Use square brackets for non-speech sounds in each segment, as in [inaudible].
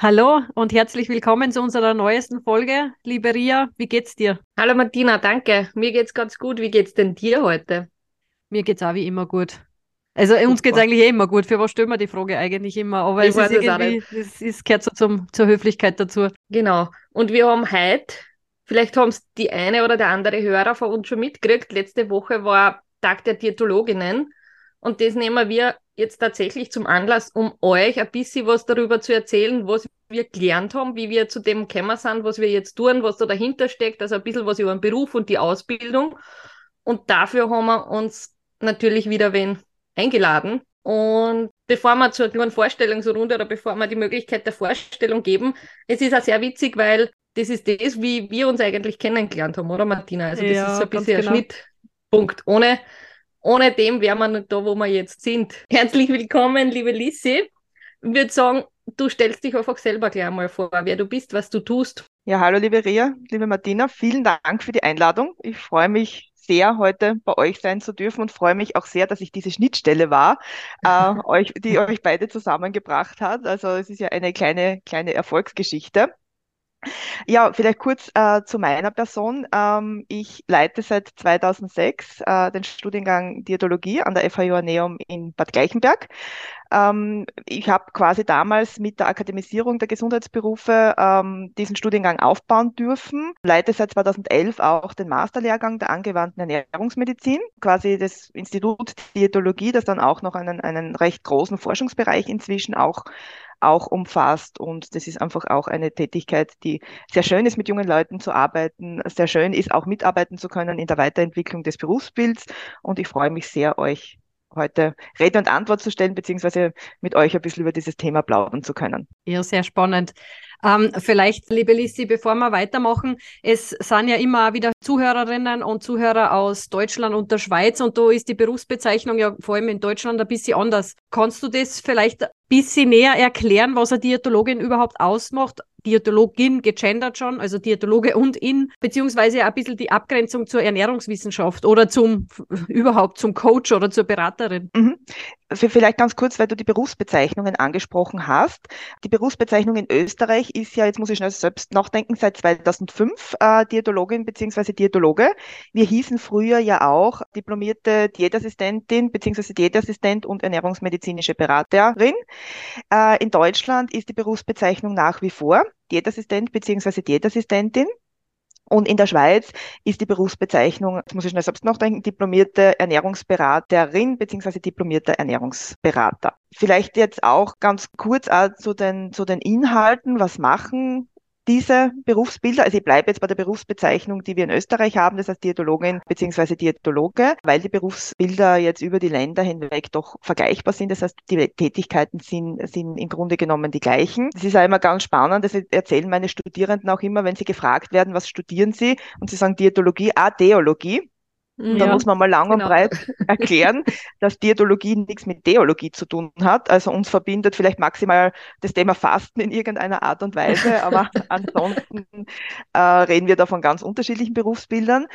Hallo und herzlich willkommen zu unserer neuesten Folge. Liebe Ria, wie geht's dir? Hallo Martina, danke. Mir geht's ganz gut. Wie geht's denn dir heute? Mir geht's auch wie immer gut. Also Super. uns geht's eigentlich eh immer gut. Für was stellen wir die Frage eigentlich immer? Aber ich es ist irgendwie, es ist, gehört so zum, zur Höflichkeit dazu. Genau. Und wir haben heute, vielleicht haben es die eine oder der andere Hörer von uns schon mitgekriegt, letzte Woche war Tag der Diätologinnen. Und das nehmen wir jetzt tatsächlich zum Anlass, um euch ein bisschen was darüber zu erzählen, was wir gelernt haben, wie wir zu dem gekommen sind, was wir jetzt tun, was da dahinter steckt, also ein bisschen was über den Beruf und die Ausbildung. Und dafür haben wir uns natürlich wieder wen eingeladen. Und bevor wir zur kleinen Vorstellungsrunde oder bevor wir die Möglichkeit der Vorstellung geben, es ist auch sehr witzig, weil das ist das, wie wir uns eigentlich kennengelernt haben, oder Martina? Also das ja, ist so ein bisschen genau. ein Schnittpunkt. Ohne ohne dem wären wir nicht da, wo wir jetzt sind. Herzlich willkommen, liebe Lissi. Ich würde sagen, du stellst dich einfach selber gleich einmal vor, wer du bist, was du tust. Ja, hallo liebe Ria, liebe Martina, vielen Dank für die Einladung. Ich freue mich sehr, heute bei euch sein zu dürfen und freue mich auch sehr, dass ich diese Schnittstelle war, äh, [laughs] euch, die euch beide zusammengebracht hat. Also es ist ja eine kleine, kleine Erfolgsgeschichte. Ja, vielleicht kurz äh, zu meiner Person. Ähm, ich leite seit 2006 äh, den Studiengang Diätologie an der FHU Aneum in Bad Gleichenberg. Ähm, ich habe quasi damals mit der Akademisierung der Gesundheitsberufe ähm, diesen Studiengang aufbauen dürfen. Leite seit 2011 auch den Masterlehrgang der angewandten Ernährungsmedizin, quasi das Institut Diätologie, das dann auch noch einen, einen recht großen Forschungsbereich inzwischen auch auch umfasst. Und das ist einfach auch eine Tätigkeit, die sehr schön ist, mit jungen Leuten zu arbeiten, sehr schön ist, auch mitarbeiten zu können in der Weiterentwicklung des Berufsbilds. Und ich freue mich sehr, euch heute Rede und Antwort zu stellen, beziehungsweise mit euch ein bisschen über dieses Thema plaudern zu können. Ja, sehr spannend. Ähm, vielleicht, liebe Lissi, bevor wir weitermachen, es sind ja immer wieder Zuhörerinnen und Zuhörer aus Deutschland und der Schweiz und da ist die Berufsbezeichnung ja vor allem in Deutschland ein bisschen anders. Kannst du das vielleicht ein bisschen näher erklären, was eine Diätologin überhaupt ausmacht? Diätologin gegendert schon, also Diätologe und in, beziehungsweise ein bisschen die Abgrenzung zur Ernährungswissenschaft oder zum überhaupt zum Coach oder zur Beraterin. Mhm. Vielleicht ganz kurz, weil du die Berufsbezeichnungen angesprochen hast. Die Berufsbezeichnung in Österreich ist ja, jetzt muss ich schnell selbst nachdenken, seit 2005 äh, Diätologin bzw. Diätologe. Wir hießen früher ja auch diplomierte Diätassistentin bzw. Diätassistent und ernährungsmedizinische Beraterin. Äh, in Deutschland ist die Berufsbezeichnung nach wie vor Diätassistent bzw. Diätassistentin. Und in der Schweiz ist die Berufsbezeichnung, jetzt muss ich schnell selbst nachdenken, diplomierte Ernährungsberaterin bzw. diplomierter Ernährungsberater. Vielleicht jetzt auch ganz kurz zu den, zu den Inhalten. Was machen diese Berufsbilder, also ich bleibe jetzt bei der Berufsbezeichnung, die wir in Österreich haben, das heißt Diätologin bzw. Diätologe, weil die Berufsbilder jetzt über die Länder hinweg doch vergleichbar sind. Das heißt, die Tätigkeiten sind, sind im Grunde genommen die gleichen. Das ist auch immer ganz spannend, das erzählen meine Studierenden auch immer, wenn sie gefragt werden, was studieren sie? Und sie sagen Diätologie, ah, Theologie. Und ja, da muss man mal lang genau. und breit [laughs] erklären, dass Diätologie nichts mit Theologie zu tun hat. Also uns verbindet vielleicht maximal das Thema Fasten in irgendeiner Art und Weise, aber [laughs] ansonsten äh, reden wir da von ganz unterschiedlichen Berufsbildern.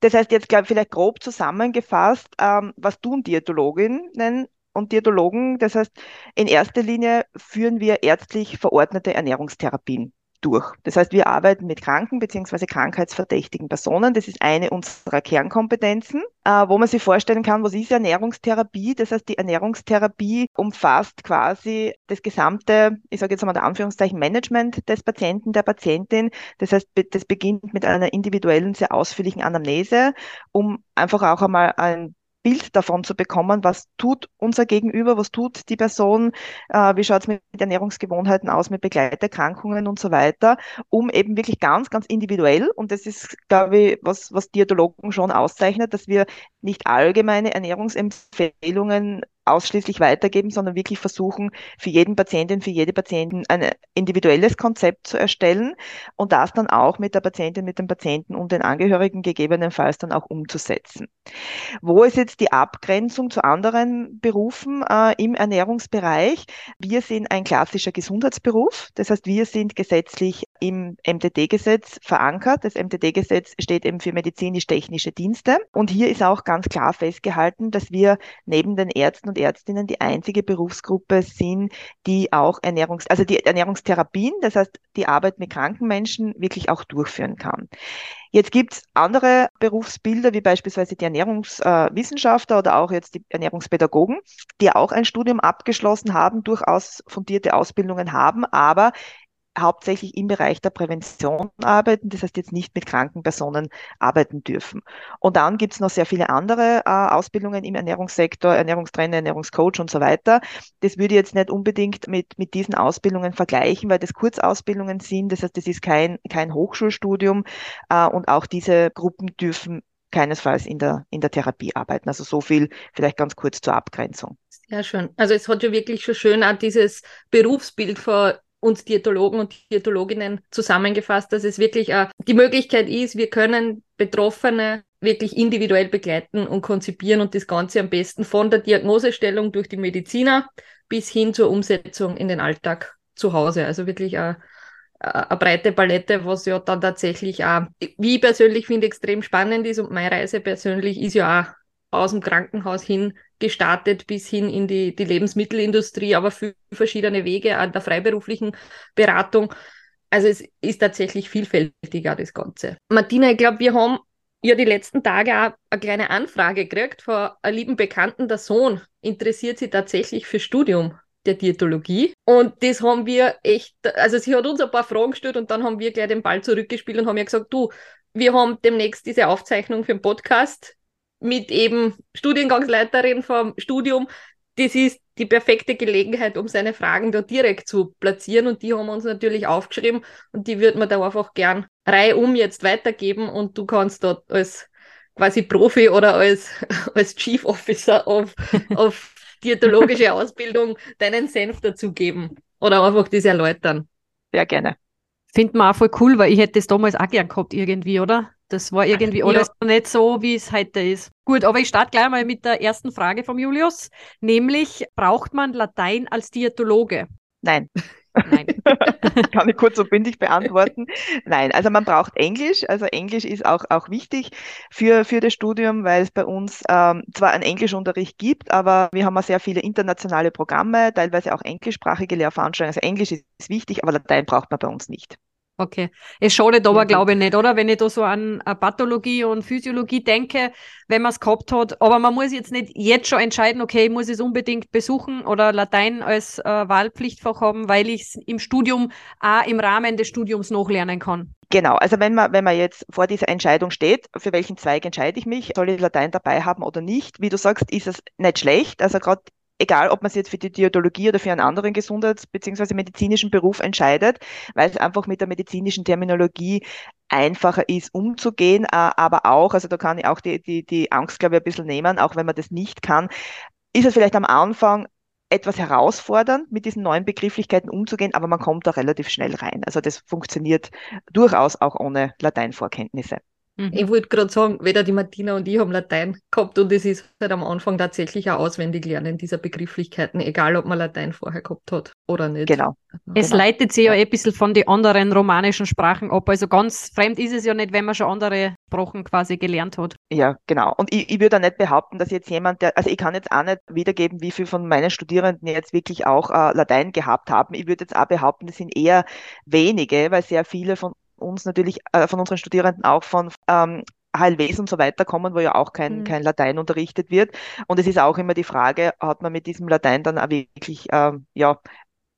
Das heißt jetzt glaube vielleicht grob zusammengefasst, ähm, was tun Diätologinnen und Diätologen? Das heißt, in erster Linie führen wir ärztlich verordnete Ernährungstherapien durch. Das heißt, wir arbeiten mit kranken bzw. krankheitsverdächtigen Personen. Das ist eine unserer Kernkompetenzen, äh, wo man sich vorstellen kann, was ist Ernährungstherapie? Das heißt, die Ernährungstherapie umfasst quasi das gesamte, ich sage jetzt einmal der Anführungszeichen, Management des Patienten, der Patientin. Das heißt, das beginnt mit einer individuellen, sehr ausführlichen Anamnese, um einfach auch einmal ein Bild davon zu bekommen, was tut unser Gegenüber, was tut die Person, äh, wie schaut es mit Ernährungsgewohnheiten aus, mit Begleiterkrankungen und so weiter, um eben wirklich ganz, ganz individuell, und das ist, glaube ich, was, was Diätologen schon auszeichnet, dass wir nicht allgemeine Ernährungsempfehlungen ausschließlich weitergeben, sondern wirklich versuchen, für jeden Patientin, für jede Patientin ein individuelles Konzept zu erstellen und das dann auch mit der Patientin, mit dem Patienten und den Angehörigen gegebenenfalls dann auch umzusetzen. Wo ist jetzt die Abgrenzung zu anderen Berufen äh, im Ernährungsbereich? Wir sind ein klassischer Gesundheitsberuf, das heißt, wir sind gesetzlich im MTD-Gesetz verankert. Das MTD-Gesetz steht eben für medizinisch-technische Dienste und hier ist auch ganz klar festgehalten, dass wir neben den Ärzten und Ärztinnen die einzige Berufsgruppe sind, die auch Ernährungs-, also die Ernährungstherapien, das heißt die Arbeit mit kranken Menschen wirklich auch durchführen kann. Jetzt gibt es andere Berufsbilder, wie beispielsweise die Ernährungswissenschaftler äh, oder auch jetzt die Ernährungspädagogen, die auch ein Studium abgeschlossen haben, durchaus fundierte Ausbildungen haben, aber hauptsächlich im Bereich der Prävention arbeiten, das heißt jetzt nicht mit kranken Personen arbeiten dürfen. Und dann gibt es noch sehr viele andere äh, Ausbildungen im Ernährungssektor, Ernährungstrainer, Ernährungscoach und so weiter. Das würde ich jetzt nicht unbedingt mit, mit diesen Ausbildungen vergleichen, weil das Kurzausbildungen sind, das heißt, das ist kein, kein Hochschulstudium äh, und auch diese Gruppen dürfen keinesfalls in der, in der Therapie arbeiten. Also so viel vielleicht ganz kurz zur Abgrenzung. Sehr schön. Also es hat ja wirklich schon schön auch dieses Berufsbild von uns Diätologen und Diätologinnen zusammengefasst, dass es wirklich äh, die Möglichkeit ist, wir können Betroffene wirklich individuell begleiten und konzipieren und das Ganze am besten von der Diagnosestellung durch die Mediziner bis hin zur Umsetzung in den Alltag zu Hause. Also wirklich eine, eine breite Palette, was ja dann tatsächlich auch, wie ich persönlich finde, extrem spannend ist und meine Reise persönlich ist ja auch aus dem Krankenhaus hin gestartet bis hin in die, die Lebensmittelindustrie, aber für verschiedene Wege an der freiberuflichen Beratung. Also es ist tatsächlich vielfältiger, das Ganze. Martina, ich glaube, wir haben ja die letzten Tage auch eine kleine Anfrage gekriegt von einem lieben Bekannten, der Sohn interessiert sich tatsächlich für Studium der Diätologie. Und das haben wir echt, also sie hat uns ein paar Fragen gestellt und dann haben wir gleich den Ball zurückgespielt und haben ja gesagt, du, wir haben demnächst diese Aufzeichnung für den Podcast mit eben Studiengangsleiterin vom Studium. Das ist die perfekte Gelegenheit, um seine Fragen da direkt zu platzieren. Und die haben wir uns natürlich aufgeschrieben und die würden wir da einfach gern reihum jetzt weitergeben. Und du kannst dort als quasi Profi oder als, [laughs] als Chief Officer auf, [laughs] auf diätologische Ausbildung deinen Senf dazugeben oder einfach das erläutern. Sehr gerne. Finden wir auch voll cool, weil ich hätte das damals auch gern gehabt irgendwie, oder? Das war irgendwie ja. alles nicht so, wie es heute ist. Gut, aber ich starte gleich mal mit der ersten Frage vom Julius, nämlich braucht man Latein als Diätologe? Nein. Nein. [laughs] Kann ich kurz und bündig beantworten. Nein, also man braucht Englisch. Also Englisch ist auch, auch wichtig für, für das Studium, weil es bei uns ähm, zwar einen Englischunterricht gibt, aber wir haben auch sehr viele internationale Programme, teilweise auch englischsprachige Lehrveranstaltungen. Also Englisch ist wichtig, aber Latein braucht man bei uns nicht. Okay. Es schadet aber, glaube ich, nicht, oder? Wenn ich da so an Pathologie und Physiologie denke, wenn man es gehabt hat. Aber man muss jetzt nicht jetzt schon entscheiden, okay, ich muss es unbedingt besuchen oder Latein als äh, Wahlpflichtfach haben, weil ich es im Studium auch im Rahmen des Studiums nachlernen kann. Genau, also wenn man, wenn man jetzt vor dieser Entscheidung steht, für welchen Zweig entscheide ich mich, soll ich Latein dabei haben oder nicht, wie du sagst, ist es nicht schlecht. Also gerade egal ob man sich jetzt für die Diätologie oder für einen anderen Gesundheits- bzw. medizinischen Beruf entscheidet, weil es einfach mit der medizinischen Terminologie einfacher ist, umzugehen, äh, aber auch, also da kann ich auch die, die, die Angst, glaube ich, ein bisschen nehmen, auch wenn man das nicht kann, ist es vielleicht am Anfang etwas herausfordernd, mit diesen neuen Begrifflichkeiten umzugehen, aber man kommt da relativ schnell rein. Also das funktioniert durchaus auch ohne Lateinvorkenntnisse. Mhm. Ich wollte gerade sagen, weder die Martina und ich haben Latein gehabt und es ist halt am Anfang tatsächlich auch auswendig lernen dieser Begrifflichkeiten, egal ob man Latein vorher gehabt hat oder nicht. Genau. Es genau. leitet sich ja ein bisschen von den anderen romanischen Sprachen ab. Also ganz fremd ist es ja nicht, wenn man schon andere Sprachen quasi gelernt hat. Ja, genau. Und ich, ich würde nicht behaupten, dass jetzt jemand, der, also ich kann jetzt auch nicht wiedergeben, wie viele von meinen Studierenden jetzt wirklich auch äh, Latein gehabt haben. Ich würde jetzt auch behaupten, das sind eher wenige, weil sehr viele von uns natürlich, äh, von unseren Studierenden auch von ähm, HLWs und so weiter kommen, wo ja auch kein, mhm. kein Latein unterrichtet wird. Und es ist auch immer die Frage, hat man mit diesem Latein dann auch wirklich, ähm, ja,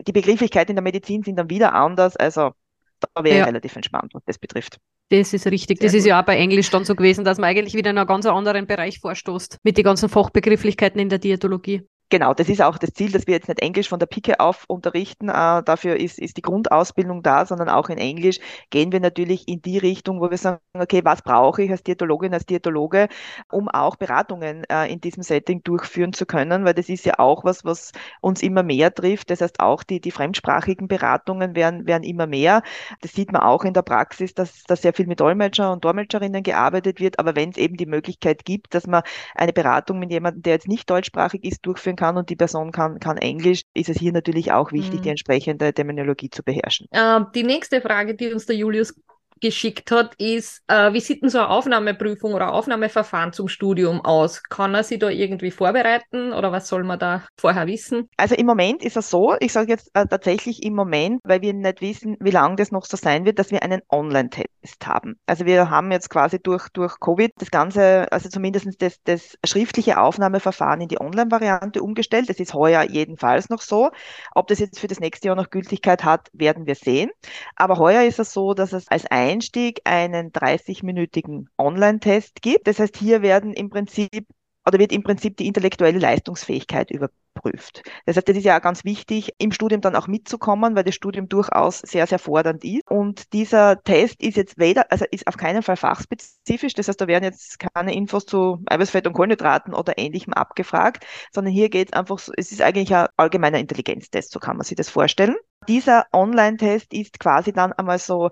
die Begrifflichkeiten in der Medizin sind dann wieder anders. Also da wäre ja. ich relativ entspannt, was das betrifft. Das ist richtig. Sehr das gut. ist ja auch bei Englisch dann so gewesen, dass man eigentlich wieder in einen ganz anderen Bereich vorstoßt mit den ganzen Fachbegrifflichkeiten in der Diätologie. Genau, das ist auch das Ziel, dass wir jetzt nicht Englisch von der Pike auf unterrichten. Äh, dafür ist, ist die Grundausbildung da, sondern auch in Englisch gehen wir natürlich in die Richtung, wo wir sagen, okay, was brauche ich als Diätologin, als Diätologe, um auch Beratungen äh, in diesem Setting durchführen zu können, weil das ist ja auch was, was uns immer mehr trifft. Das heißt, auch die, die fremdsprachigen Beratungen werden, werden immer mehr. Das sieht man auch in der Praxis, dass da sehr viel mit Dolmetscher und Dolmetscherinnen gearbeitet wird. Aber wenn es eben die Möglichkeit gibt, dass man eine Beratung mit jemandem, der jetzt nicht deutschsprachig ist, durchführen sprechen kann und die Person kann, kann Englisch, ist es hier natürlich auch wichtig, mhm. die entsprechende Terminologie zu beherrschen. Äh, die nächste Frage, die uns der Julius geschickt hat, ist, äh, wie sieht denn so eine Aufnahmeprüfung oder Aufnahmeverfahren zum Studium aus? Kann er sich da irgendwie vorbereiten oder was soll man da vorher wissen? Also im Moment ist es so, ich sage jetzt äh, tatsächlich im Moment, weil wir nicht wissen, wie lange das noch so sein wird, dass wir einen Online-Test haben. Also wir haben jetzt quasi durch, durch Covid das Ganze, also zumindest das, das schriftliche Aufnahmeverfahren in die Online-Variante umgestellt. Das ist heuer jedenfalls noch so. Ob das jetzt für das nächste Jahr noch Gültigkeit hat, werden wir sehen. Aber heuer ist es so, dass es als ein Einstieg einen 30-minütigen Online-Test gibt. Das heißt, hier werden im Prinzip oder wird im Prinzip die intellektuelle Leistungsfähigkeit überprüft. Das heißt, das ist ja auch ganz wichtig, im Studium dann auch mitzukommen, weil das Studium durchaus sehr, sehr fordernd ist. Und dieser Test ist jetzt weder, also ist auf keinen Fall fachspezifisch. Das heißt, da werden jetzt keine Infos zu Eiweißfett und Kohlenhydraten oder ähnlichem abgefragt, sondern hier geht es einfach so, es ist eigentlich ein allgemeiner Intelligenztest, so kann man sich das vorstellen. Dieser Online-Test ist quasi dann einmal so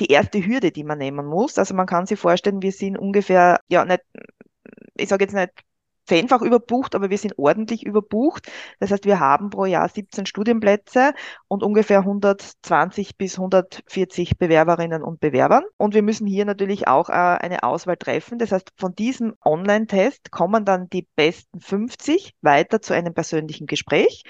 die erste Hürde, die man nehmen muss. Also man kann sich vorstellen, wir sind ungefähr, ja, nicht, ich sage jetzt nicht zehnfach überbucht, aber wir sind ordentlich überbucht. Das heißt, wir haben pro Jahr 17 Studienplätze und ungefähr 120 bis 140 Bewerberinnen und Bewerbern. Und wir müssen hier natürlich auch äh, eine Auswahl treffen. Das heißt, von diesem Online-Test kommen dann die besten 50 weiter zu einem persönlichen Gespräch.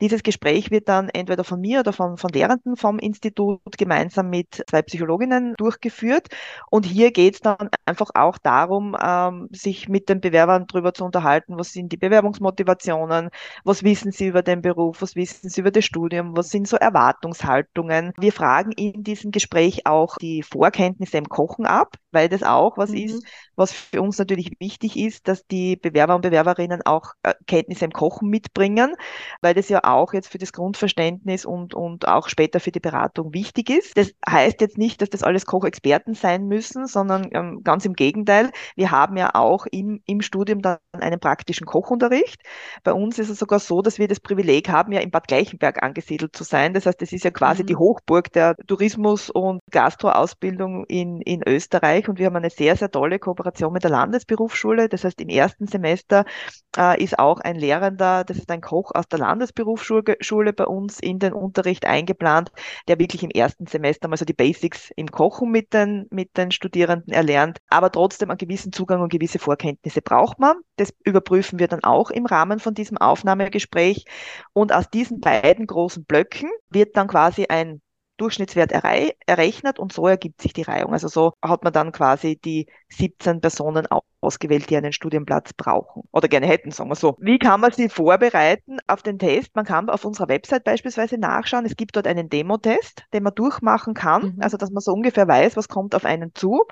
Dieses Gespräch wird dann entweder von mir oder von, von Lehrenden vom Institut gemeinsam mit zwei Psychologinnen durchgeführt. Und hier geht es dann einfach auch darum, ähm, sich mit den Bewerbern darüber zu unterhalten, unterhalten, was sind die Bewerbungsmotivationen, was wissen sie über den Beruf, was wissen sie über das Studium, was sind so Erwartungshaltungen. Wir fragen in diesem Gespräch auch die Vorkenntnisse im Kochen ab, weil das auch was mhm. ist, was für uns natürlich wichtig ist, dass die Bewerber und Bewerberinnen auch äh, Kenntnisse im Kochen mitbringen, weil das ja auch jetzt für das Grundverständnis und, und auch später für die Beratung wichtig ist. Das heißt jetzt nicht, dass das alles Kochexperten sein müssen, sondern ähm, ganz im Gegenteil. Wir haben ja auch im, im Studium dann eine einen praktischen Kochunterricht. Bei uns ist es sogar so, dass wir das Privileg haben, ja in Bad Gleichenberg angesiedelt zu sein. Das heißt, es ist ja quasi mhm. die Hochburg der Tourismus- und Gastroausbildung in, in Österreich und wir haben eine sehr, sehr tolle Kooperation mit der Landesberufsschule. Das heißt, im ersten Semester äh, ist auch ein Lehrender, das ist ein Koch aus der Landesberufsschule bei uns in den Unterricht eingeplant, der wirklich im ersten Semester mal so die Basics im Kochen mit den, mit den Studierenden erlernt, aber trotzdem einen gewissen Zugang und gewisse Vorkenntnisse braucht man. Das überprüfen wir dann auch im Rahmen von diesem Aufnahmegespräch. Und aus diesen beiden großen Blöcken wird dann quasi ein Durchschnittswert errechnet und so ergibt sich die Reihung. Also so hat man dann quasi die 17 Personen ausgewählt, die einen Studienplatz brauchen oder gerne hätten, sagen wir so. Wie kann man sie vorbereiten auf den Test? Man kann auf unserer Website beispielsweise nachschauen. Es gibt dort einen Demo-Test, den man durchmachen kann, mhm. also dass man so ungefähr weiß, was kommt auf einen zu.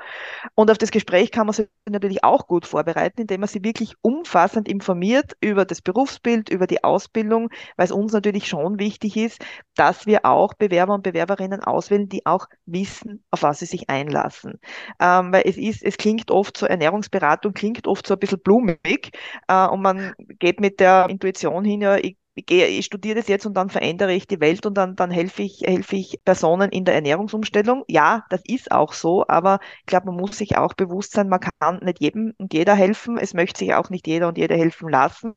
Und auf das Gespräch kann man sich natürlich auch gut vorbereiten, indem man sie wirklich umfassend informiert über das Berufsbild, über die Ausbildung, weil es uns natürlich schon wichtig ist, dass wir auch Bewerber und Bewerberinnen auswählen, die auch wissen, auf was sie sich einlassen. Ähm, weil es ist, es klingt oft so Ernährungsberatung Beratung klingt oft so ein bisschen blumig äh, und man geht mit der Intuition hin, ja, ich, ich, ich studiere das jetzt und dann verändere ich die Welt und dann, dann helfe ich, helfe ich Personen in der Ernährungsumstellung. Ja, das ist auch so, aber ich glaube, man muss sich auch bewusst sein, man kann nicht jedem und jeder helfen. Es möchte sich auch nicht jeder und jede helfen lassen.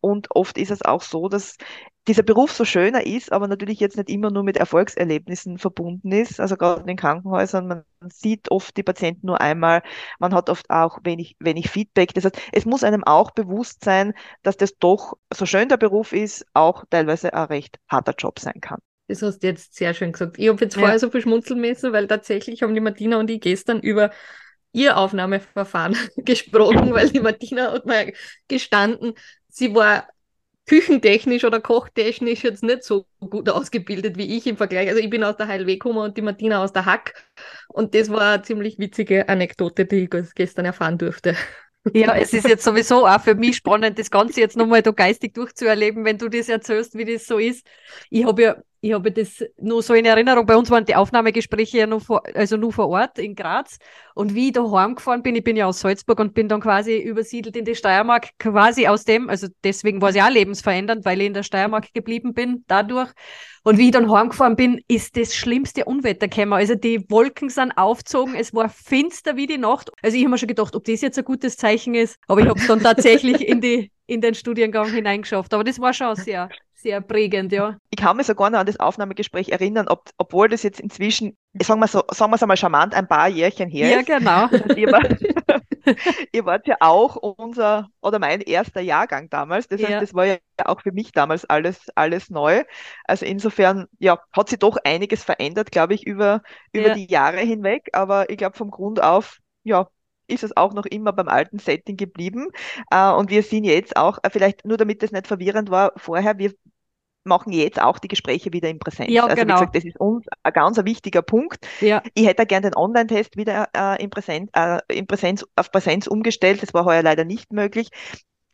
Und oft ist es auch so, dass dieser Beruf so schöner ist, aber natürlich jetzt nicht immer nur mit Erfolgserlebnissen verbunden ist. Also gerade in den Krankenhäusern, man sieht oft die Patienten nur einmal, man hat oft auch wenig, wenig Feedback. Das heißt, es muss einem auch bewusst sein, dass das doch, so schön der Beruf ist, auch teilweise ein recht harter Job sein kann. Das hast du jetzt sehr schön gesagt. Ich habe jetzt ja. vorher so viel schmunzeln müssen, weil tatsächlich haben die Martina und ich gestern über ihr Aufnahmeverfahren [laughs] gesprochen, weil die Martina hat mal gestanden, sie war küchentechnisch oder kochtechnisch jetzt nicht so gut ausgebildet wie ich im Vergleich. Also ich bin aus der HLW gekommen und die Martina aus der Hack. Und das war eine ziemlich witzige Anekdote, die ich gestern erfahren durfte. Ja, es ist jetzt sowieso auch für mich spannend, das Ganze jetzt nochmal da geistig durchzuerleben, wenn du das erzählst, wie das so ist. Ich habe ja ich habe das nur so in Erinnerung. Bei uns waren die Aufnahmegespräche ja nur vor, also nur vor Ort in Graz. Und wie ich da heimgefahren bin, ich bin ja aus Salzburg und bin dann quasi übersiedelt in die Steiermark, quasi aus dem, also deswegen war es ja auch lebensverändernd, weil ich in der Steiermark geblieben bin, dadurch. Und wie ich dann heimgefahren bin, ist das schlimmste Unwetter gekommen. Also die Wolken sind aufgezogen, es war finster wie die Nacht. Also ich habe mir schon gedacht, ob das jetzt ein gutes Zeichen ist. Aber ich habe es dann tatsächlich [laughs] in, die, in den Studiengang hineingeschafft. Aber das war schon sehr, sehr prägend, ja. Ich kann mich sogar noch an das Aufnahmegespräch erinnern, ob, obwohl das jetzt inzwischen, sagen wir so, sagen wir es einmal charmant, ein paar Jährchen her ja, ist. Ja, genau. [laughs] ihr, war, [laughs] ihr wart ja auch unser oder mein erster Jahrgang damals. Das heißt, ja. das war ja auch für mich damals alles, alles neu. Also insofern, ja, hat sich doch einiges verändert, glaube ich, über, über ja. die Jahre hinweg. Aber ich glaube, vom Grund auf, ja, ist es auch noch immer beim alten Setting geblieben. Äh, und wir sind jetzt auch, äh, vielleicht nur damit das nicht verwirrend war, vorher, wir machen jetzt auch die Gespräche wieder in Präsenz. Ja, also genau. wie gesagt, das ist uns ein ganz wichtiger Punkt. Ja. Ich hätte gerne den Online-Test wieder äh, in, Präsenz, äh, in Präsenz, auf Präsenz umgestellt. Das war heuer leider nicht möglich.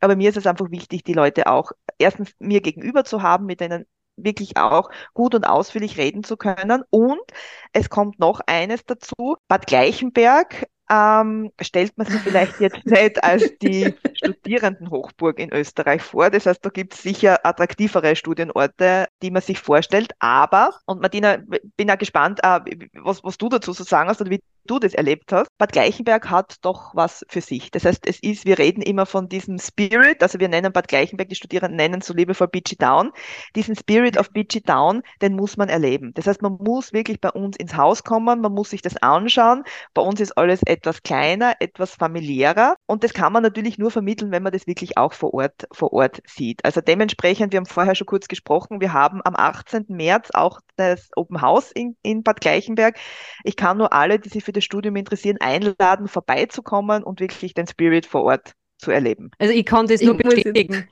Aber mir ist es einfach wichtig, die Leute auch erstens mir gegenüber zu haben, mit denen wirklich auch gut und ausführlich reden zu können. Und es kommt noch eines dazu. Bad Gleichenberg ähm, stellt man sich vielleicht jetzt nicht als die Studierendenhochburg in Österreich vor. Das heißt, da gibt es sicher attraktivere Studienorte, die man sich vorstellt. Aber, und Martina, bin ja gespannt, äh, was, was du dazu so sagen hast oder wie du das erlebt hast. Bad Gleichenberg hat doch was für sich. Das heißt, es ist, wir reden immer von diesem Spirit, also wir nennen Bad Gleichenberg, die Studierenden nennen so liebevoll Beachy Town. Diesen Spirit of Beachy Town, den muss man erleben. Das heißt, man muss wirklich bei uns ins Haus kommen, man muss sich das anschauen. Bei uns ist alles etwas kleiner, etwas familiärer und das kann man natürlich nur vermitteln, wenn man das wirklich auch vor Ort, vor Ort sieht. Also dementsprechend, wir haben vorher schon kurz gesprochen, wir haben am 18. März auch das Open House in, in Bad Gleichenberg. Ich kann nur alle, die sich für das Studium interessieren, einladen, vorbeizukommen und wirklich den Spirit vor Ort zu erleben. Also ich kann das nur ich bestätigen.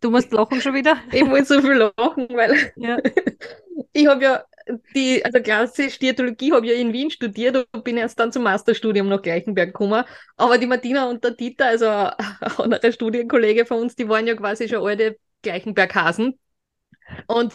Du musst lachen schon wieder. [laughs] Ich muss so viel lachen, weil ja. [laughs] ich habe ja die, also klassisch Diätologie habe ich ja in Wien studiert und bin erst dann zum Masterstudium nach Gleichenberg gekommen. Aber die Martina und der Dieter, also ein anderer Studienkollege von uns, die waren ja quasi schon alte Gleichenberghasen. Und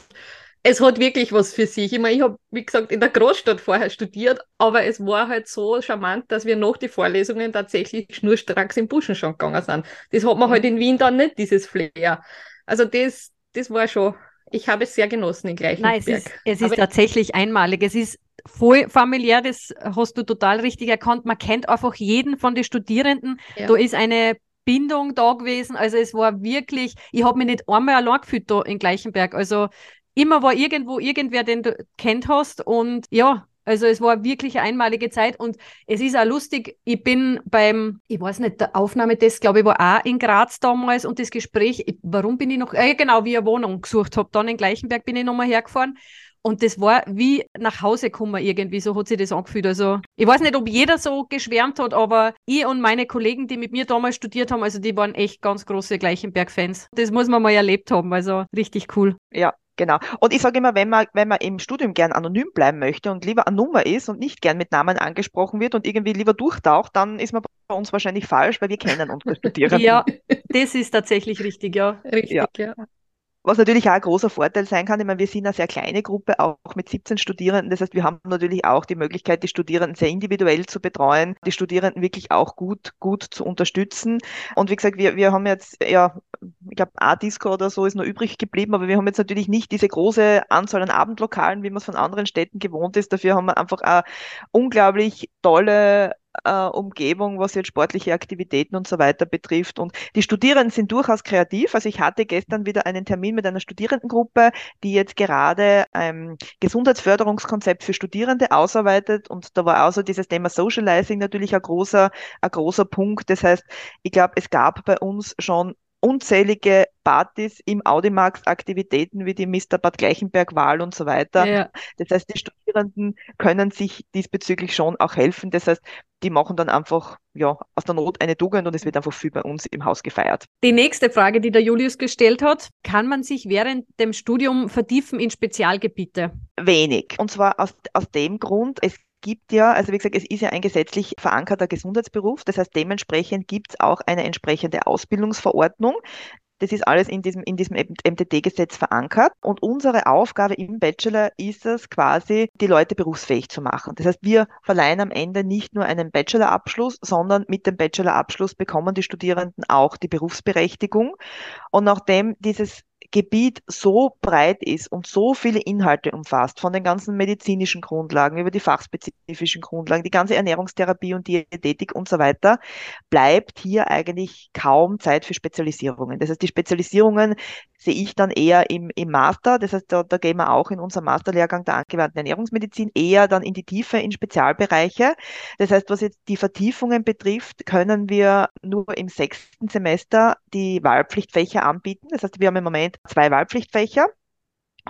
es hat wirklich was für sich. Ich meine, ich habe, wie gesagt, in der Großstadt vorher studiert, aber es war halt so charmant, dass wir nach den Vorlesungen tatsächlich schnurstracks im Buschen schon gegangen sind. Das hat man halt in Wien dann nicht, dieses Flair. Also das, das war schon, ich habe es sehr genossen in Gleichenberg. Nein, es ist, es ist tatsächlich einmalig. Es ist voll familiär, das hast du total richtig erkannt. Man kennt einfach jeden von den Studierenden. Ja. Da ist eine Bindung da gewesen. Also es war wirklich, ich habe mich nicht einmal allein gefühlt da in Gleichenberg. Also immer war irgendwo irgendwer, den du kennt hast. Und ja, also es war wirklich eine einmalige Zeit und es ist auch lustig, ich bin beim, ich weiß nicht, der Aufnahmetest, glaube ich, war auch in Graz damals und das Gespräch, warum bin ich noch, äh, genau, wie ich eine Wohnung gesucht habe, dann in Gleichenberg bin ich nochmal hergefahren und das war wie nach Hause kommen irgendwie, so hat sich das angefühlt. Also ich weiß nicht, ob jeder so geschwärmt hat, aber ich und meine Kollegen, die mit mir damals studiert haben, also die waren echt ganz große Gleichenberg-Fans. Das muss man mal erlebt haben, also richtig cool. Ja, Genau. Und ich sage immer, wenn man, wenn man im Studium gern anonym bleiben möchte und lieber eine Nummer ist und nicht gern mit Namen angesprochen wird und irgendwie lieber durchtaucht, dann ist man bei uns wahrscheinlich falsch, weil wir kennen unsere [laughs] Studierenden. ja, das ist tatsächlich richtig, ja. Richtig, ja. ja. Was natürlich auch ein großer Vorteil sein kann, ich meine, wir sind eine sehr kleine Gruppe, auch mit 17 Studierenden. Das heißt, wir haben natürlich auch die Möglichkeit, die Studierenden sehr individuell zu betreuen, die Studierenden wirklich auch gut, gut zu unterstützen. Und wie gesagt, wir, wir haben jetzt, ja, ich glaube, A-Disco oder so ist noch übrig geblieben, aber wir haben jetzt natürlich nicht diese große Anzahl an Abendlokalen, wie man es von anderen Städten gewohnt ist. Dafür haben wir einfach eine unglaublich tolle äh, Umgebung, was jetzt sportliche Aktivitäten und so weiter betrifft. Und die Studierenden sind durchaus kreativ. Also ich hatte gestern wieder einen Termin mit einer Studierendengruppe, die jetzt gerade ein Gesundheitsförderungskonzept für Studierende ausarbeitet. Und da war so dieses Thema Socializing natürlich ein großer, ein großer Punkt. Das heißt, ich glaube, es gab bei uns schon unzählige Partys im Audimax, Aktivitäten wie die Mr. Bad Gleichenberg-Wahl und so weiter. Ja. Das heißt, die Studierenden können sich diesbezüglich schon auch helfen. Das heißt, die machen dann einfach ja, aus der Not eine Tugend und es wird einfach viel bei uns im Haus gefeiert. Die nächste Frage, die der Julius gestellt hat, kann man sich während dem Studium vertiefen in Spezialgebiete? Wenig. Und zwar aus, aus dem Grund, es gibt ja, also wie gesagt, es ist ja ein gesetzlich verankerter Gesundheitsberuf. Das heißt, dementsprechend gibt es auch eine entsprechende Ausbildungsverordnung. Das ist alles in diesem, in diesem MTT-Gesetz verankert. Und unsere Aufgabe im Bachelor ist es quasi, die Leute berufsfähig zu machen. Das heißt, wir verleihen am Ende nicht nur einen Bachelorabschluss, sondern mit dem Bachelorabschluss bekommen die Studierenden auch die Berufsberechtigung. Und nachdem dieses Gebiet so breit ist und so viele Inhalte umfasst, von den ganzen medizinischen Grundlagen über die fachspezifischen Grundlagen, die ganze Ernährungstherapie und Diätetik und so weiter, bleibt hier eigentlich kaum Zeit für Spezialisierungen. Das heißt, die Spezialisierungen sehe ich dann eher im, im Master. Das heißt, da, da gehen wir auch in unserem Masterlehrgang der angewandten Ernährungsmedizin eher dann in die Tiefe, in Spezialbereiche. Das heißt, was jetzt die Vertiefungen betrifft, können wir nur im sechsten Semester die Wahlpflichtfächer anbieten. Das heißt, wir haben im Moment zwei Wahlpflichtfächer.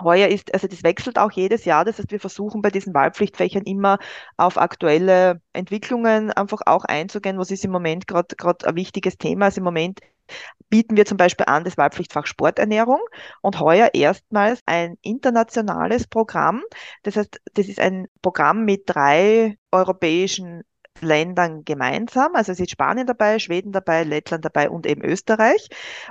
Heuer ist, also das wechselt auch jedes Jahr. Das heißt, wir versuchen bei diesen Wahlpflichtfächern immer auf aktuelle Entwicklungen einfach auch einzugehen. Was ist im Moment gerade ein wichtiges Thema? Also im Moment bieten wir zum Beispiel an das Wahlpflichtfach Sporternährung und heuer erstmals ein internationales Programm. Das heißt, das ist ein Programm mit drei europäischen Ländern gemeinsam. Also es ist Spanien dabei, Schweden dabei, Lettland dabei und eben Österreich.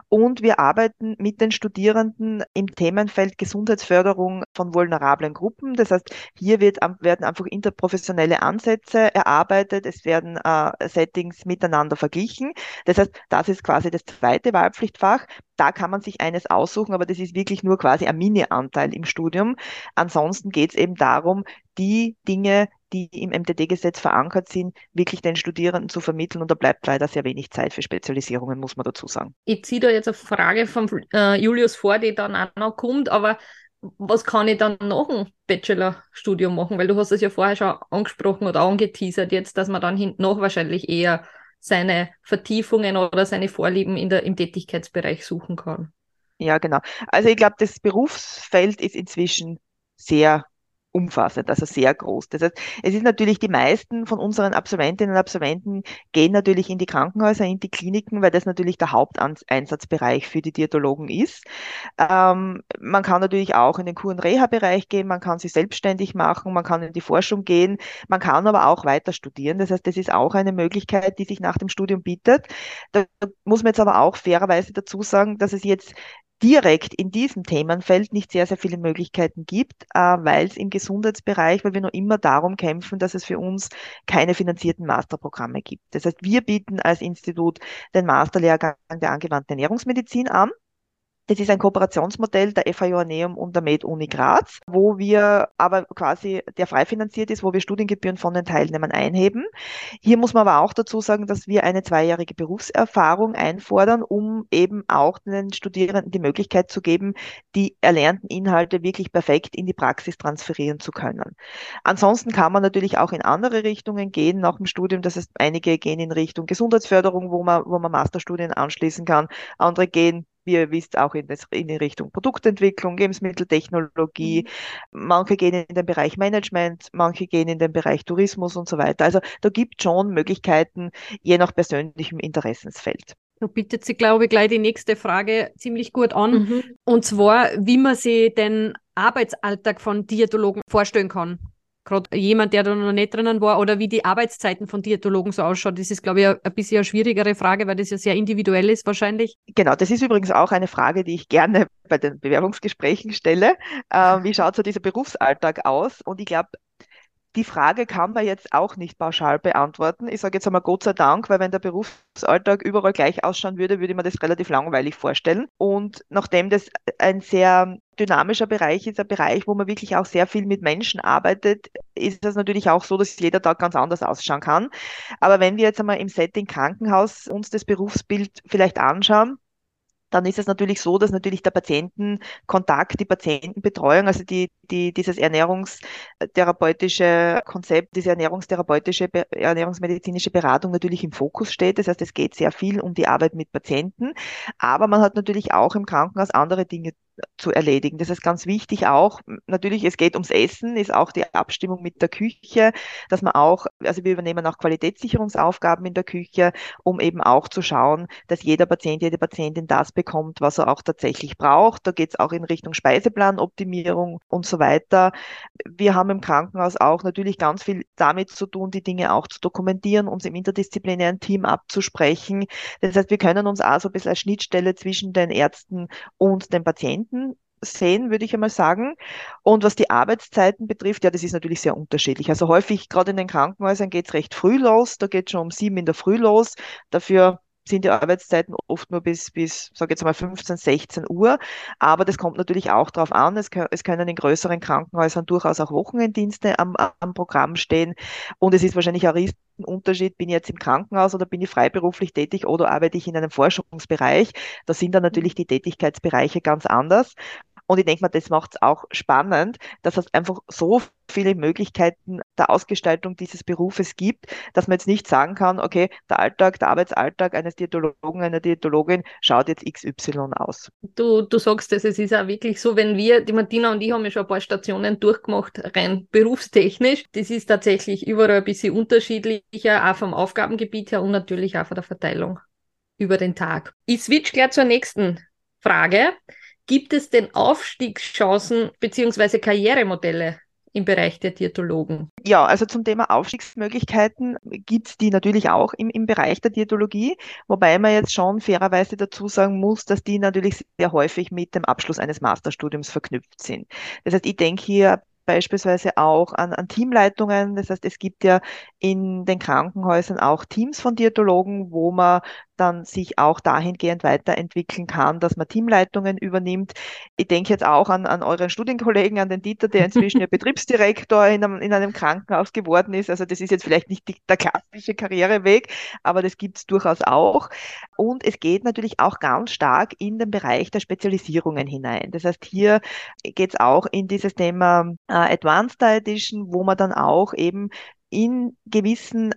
Und wir arbeiten mit den Studierenden im Themenfeld Gesundheitsförderung von vulnerablen Gruppen. Das heißt, hier wird, werden einfach interprofessionelle Ansätze erarbeitet. Es werden äh, Settings miteinander verglichen. Das heißt, das ist quasi das zweite Wahlpflichtfach. Da kann man sich eines aussuchen, aber das ist wirklich nur quasi ein Mini-Anteil im Studium. Ansonsten geht es eben darum, die Dinge, die im MTD-Gesetz verankert sind, wirklich den Studierenden zu vermitteln. Und da bleibt leider sehr wenig Zeit für Spezialisierungen, muss man dazu sagen. Ich ziehe da jetzt eine Frage von äh, Julius vor, die dann auch noch kommt, aber was kann ich dann nach dem Bachelorstudium machen? Weil du hast es ja vorher schon angesprochen oder angeteasert jetzt, dass man dann hinten noch wahrscheinlich eher seine Vertiefungen oder seine Vorlieben in der, im Tätigkeitsbereich suchen kann. Ja, genau. Also ich glaube, das Berufsfeld ist inzwischen sehr umfassend, also sehr groß. Das heißt, es ist natürlich, die meisten von unseren Absolventinnen und Absolventen gehen natürlich in die Krankenhäuser, in die Kliniken, weil das natürlich der Haupteinsatzbereich für die Diätologen ist. Ähm, man kann natürlich auch in den Kur- und Reha-Bereich gehen, man kann sich selbstständig machen, man kann in die Forschung gehen, man kann aber auch weiter studieren. Das heißt, das ist auch eine Möglichkeit, die sich nach dem Studium bietet. Da muss man jetzt aber auch fairerweise dazu sagen, dass es jetzt direkt in diesem Themenfeld nicht sehr, sehr viele Möglichkeiten gibt, äh, weil es im Gesundheitsbereich, weil wir noch immer darum kämpfen, dass es für uns keine finanzierten Masterprogramme gibt. Das heißt, wir bieten als Institut den Masterlehrgang der angewandten Ernährungsmedizin an. Das ist ein Kooperationsmodell der FH Joanneum und der Med Uni Graz, wo wir aber quasi, der frei finanziert ist, wo wir Studiengebühren von den Teilnehmern einheben. Hier muss man aber auch dazu sagen, dass wir eine zweijährige Berufserfahrung einfordern, um eben auch den Studierenden die Möglichkeit zu geben, die erlernten Inhalte wirklich perfekt in die Praxis transferieren zu können. Ansonsten kann man natürlich auch in andere Richtungen gehen nach dem Studium. Das heißt, einige gehen in Richtung Gesundheitsförderung, wo man, wo man Masterstudien anschließen kann. Andere gehen wie ihr wisst, auch in, das, in die Richtung Produktentwicklung, Lebensmitteltechnologie. Mhm. Manche gehen in den Bereich Management, manche gehen in den Bereich Tourismus und so weiter. Also da gibt es schon Möglichkeiten, je nach persönlichem Interessensfeld. Da bietet sich, glaube ich, gleich die nächste Frage ziemlich gut an. Mhm. Und zwar, wie man sich den Arbeitsalltag von Diätologen vorstellen kann gerade jemand, der da noch nicht drinnen war, oder wie die Arbeitszeiten von Diätologen so ausschaut, das ist, glaube ich, ein bisschen eine schwierigere Frage, weil das ja sehr individuell ist wahrscheinlich. Genau, das ist übrigens auch eine Frage, die ich gerne bei den Bewerbungsgesprächen stelle. Äh, wie schaut so dieser Berufsalltag aus? Und ich glaube, die Frage kann man jetzt auch nicht pauschal beantworten. Ich sage jetzt einmal Gott sei Dank, weil wenn der Berufsalltag überall gleich ausschauen würde, würde man das relativ langweilig vorstellen. Und nachdem das ein sehr dynamischer Bereich ist, ein Bereich, wo man wirklich auch sehr viel mit Menschen arbeitet, ist das natürlich auch so, dass jeder Tag ganz anders ausschauen kann. Aber wenn wir jetzt einmal im Setting Krankenhaus uns das Berufsbild vielleicht anschauen, dann ist es natürlich so, dass natürlich der Patientenkontakt, die Patientenbetreuung, also die, die, dieses ernährungstherapeutische Konzept, diese ernährungstherapeutische, ernährungsmedizinische Beratung natürlich im Fokus steht. Das heißt, es geht sehr viel um die Arbeit mit Patienten, aber man hat natürlich auch im Krankenhaus andere Dinge zu erledigen. Das ist ganz wichtig auch. Natürlich, es geht ums Essen, ist auch die Abstimmung mit der Küche, dass man auch, also wir übernehmen auch Qualitätssicherungsaufgaben in der Küche, um eben auch zu schauen, dass jeder Patient, jede Patientin das bekommt, was er auch tatsächlich braucht. Da geht es auch in Richtung Speiseplanoptimierung und so weiter. Wir haben im Krankenhaus auch natürlich ganz viel damit zu tun, die Dinge auch zu dokumentieren, uns im interdisziplinären Team abzusprechen. Das heißt, wir können uns auch so ein bisschen als Schnittstelle zwischen den Ärzten und den Patienten sehen, würde ich einmal sagen. Und was die Arbeitszeiten betrifft, ja, das ist natürlich sehr unterschiedlich. Also häufig, gerade in den Krankenhäusern, geht es recht früh los. Da geht es schon um sieben in der Früh los. Dafür sind die Arbeitszeiten oft nur bis, bis sage jetzt mal 15, 16 Uhr. Aber das kommt natürlich auch darauf an. Es, es, können in größeren Krankenhäusern durchaus auch Wochenenddienste am, am Programm stehen. Und es ist wahrscheinlich ein Riesenunterschied, bin ich jetzt im Krankenhaus oder bin ich freiberuflich tätig oder arbeite ich in einem Forschungsbereich. Da sind dann natürlich die Tätigkeitsbereiche ganz anders. Und ich denke mal, das macht es auch spannend, dass es einfach so viele Möglichkeiten der Ausgestaltung dieses Berufes gibt, dass man jetzt nicht sagen kann, okay, der Alltag, der Arbeitsalltag eines Diätologen, einer Diätologin schaut jetzt XY aus. Du, du sagst es, es ist auch wirklich so, wenn wir, die Martina und ich haben ja schon ein paar Stationen durchgemacht, rein berufstechnisch. Das ist tatsächlich überall ein bisschen unterschiedlicher, auch vom Aufgabengebiet her und natürlich auch von der Verteilung über den Tag. Ich switch gleich zur nächsten Frage. Gibt es denn Aufstiegschancen bzw. Karrieremodelle im Bereich der Diätologen? Ja, also zum Thema Aufstiegsmöglichkeiten gibt es die natürlich auch im, im Bereich der Diätologie, wobei man jetzt schon fairerweise dazu sagen muss, dass die natürlich sehr häufig mit dem Abschluss eines Masterstudiums verknüpft sind. Das heißt, ich denke hier beispielsweise auch an, an Teamleitungen. Das heißt, es gibt ja in den Krankenhäusern auch Teams von Diätologen, wo man dann sich auch dahingehend weiterentwickeln kann, dass man Teamleitungen übernimmt. Ich denke jetzt auch an, an euren Studienkollegen, an den Dieter, der inzwischen ja [laughs] Betriebsdirektor in einem, in einem Krankenhaus geworden ist. Also das ist jetzt vielleicht nicht die, der klassische Karriereweg, aber das gibt es durchaus auch. Und es geht natürlich auch ganz stark in den Bereich der Spezialisierungen hinein. Das heißt, hier geht es auch in dieses Thema äh, Advanced Dietitian, wo man dann auch eben in gewissen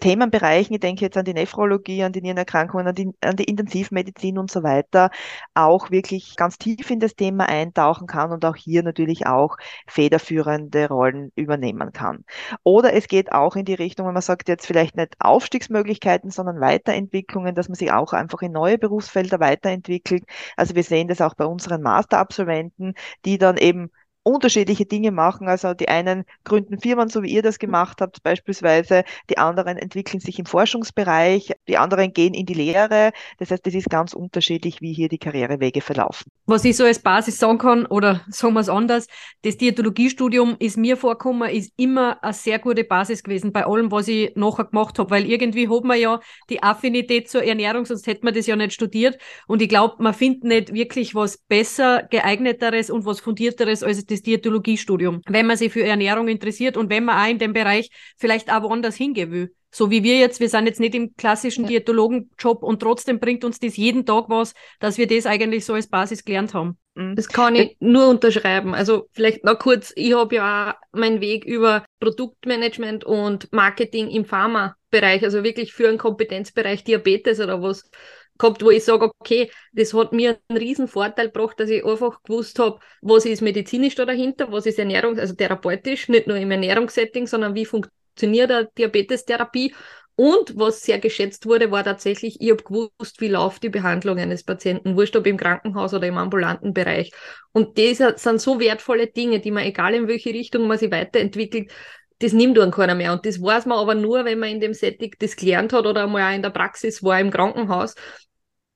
Themenbereichen, ich denke jetzt an die Nephrologie, an die Nierenerkrankungen, an die, an die Intensivmedizin und so weiter, auch wirklich ganz tief in das Thema eintauchen kann und auch hier natürlich auch federführende Rollen übernehmen kann. Oder es geht auch in die Richtung, wenn man sagt jetzt vielleicht nicht Aufstiegsmöglichkeiten, sondern Weiterentwicklungen, dass man sich auch einfach in neue Berufsfelder weiterentwickelt. Also wir sehen das auch bei unseren Masterabsolventen, die dann eben unterschiedliche Dinge machen. Also die einen gründen Firmen, so wie ihr das gemacht habt, beispielsweise. Die anderen entwickeln sich im Forschungsbereich. Die anderen gehen in die Lehre. Das heißt, es ist ganz unterschiedlich, wie hier die Karrierewege verlaufen. Was ich so als Basis sagen kann, oder sagen wir es anders, das Diätologiestudium ist mir vorgekommen, ist immer eine sehr gute Basis gewesen bei allem, was ich nachher gemacht habe, weil irgendwie hat man ja die Affinität zur Ernährung, sonst hätte man das ja nicht studiert. Und ich glaube, man findet nicht wirklich was besser geeigneteres und was fundierteres als das das Diätologiestudium, wenn man sich für Ernährung interessiert und wenn man auch in dem Bereich vielleicht auch woanders hingehen will. So wie wir jetzt, wir sind jetzt nicht im klassischen ja. Diätologenjob und trotzdem bringt uns das jeden Tag was, dass wir das eigentlich so als Basis gelernt haben. Mhm. Das kann ich nur unterschreiben. Also vielleicht noch kurz, ich habe ja auch meinen Weg über Produktmanagement und Marketing im Pharma-Bereich, also wirklich für einen Kompetenzbereich Diabetes oder was gehabt, wo ich sage, okay, das hat mir einen riesen Vorteil gebracht, dass ich einfach gewusst habe, was ist medizinisch da dahinter, was ist Ernährung, also therapeutisch, nicht nur im Ernährungssetting, sondern wie funktioniert eine Diabetestherapie. Und was sehr geschätzt wurde, war tatsächlich, ich habe gewusst, wie läuft die Behandlung eines Patienten, wurscht ob im Krankenhaus oder im ambulanten Bereich. Und das sind so wertvolle Dinge, die man, egal in welche Richtung man sich weiterentwickelt, das nimmt dann keiner mehr. Und das weiß man aber nur, wenn man in dem Setting das gelernt hat oder einmal auch in der Praxis war, im Krankenhaus.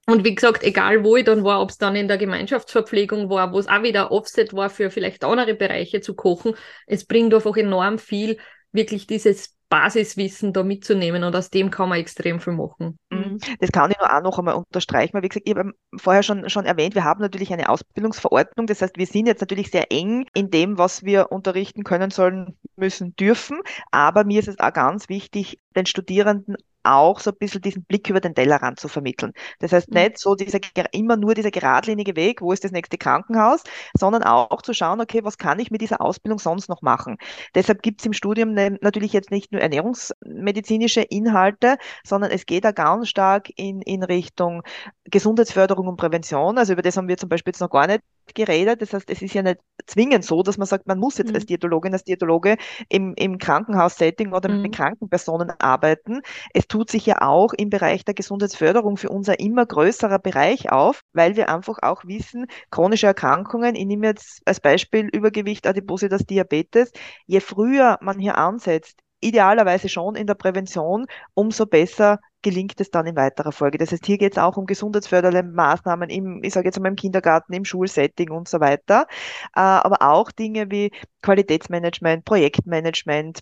Und wie gesagt, egal wo ich dann war, ob es dann in der Gemeinschaftsverpflegung war, wo es auch wieder Offset war für vielleicht andere Bereiche zu kochen, es bringt einfach enorm viel, wirklich dieses Basiswissen da mitzunehmen und aus dem kann man extrem viel machen. Mhm. Das kann ich nur auch noch einmal unterstreichen, weil wie gesagt, ich habe vorher schon, schon erwähnt, wir haben natürlich eine Ausbildungsverordnung, das heißt, wir sind jetzt natürlich sehr eng in dem, was wir unterrichten können sollen, müssen, dürfen, aber mir ist es auch ganz wichtig, den Studierenden auch so ein bisschen diesen Blick über den Tellerrand zu vermitteln. Das heißt mhm. nicht so dieser, immer nur dieser geradlinige Weg, wo ist das nächste Krankenhaus, sondern auch zu schauen, okay, was kann ich mit dieser Ausbildung sonst noch machen? Deshalb gibt es im Studium ne, natürlich jetzt nicht nur ernährungsmedizinische Inhalte, sondern es geht da ganz stark in, in Richtung Gesundheitsförderung und Prävention, also über das haben wir zum Beispiel jetzt noch gar nicht geredet. Das heißt, es ist ja nicht zwingend so, dass man sagt, man muss jetzt mhm. als Diätologin, als Diätologe im, im Krankenhaussetting oder mhm. mit kranken Personen arbeiten. Es tut sich ja auch im Bereich der Gesundheitsförderung für uns ein immer größerer Bereich auf, weil wir einfach auch wissen, chronische Erkrankungen, ich nehme jetzt als Beispiel Übergewicht, Adipositas, Diabetes, je früher man hier ansetzt, idealerweise schon in der Prävention, umso besser gelingt es dann in weiterer Folge. Das heißt, hier geht es auch um gesundheitsfördernde Maßnahmen im, ich sage jetzt mal im Kindergarten, im Schulsetting und so weiter, äh, aber auch Dinge wie Qualitätsmanagement, Projektmanagement,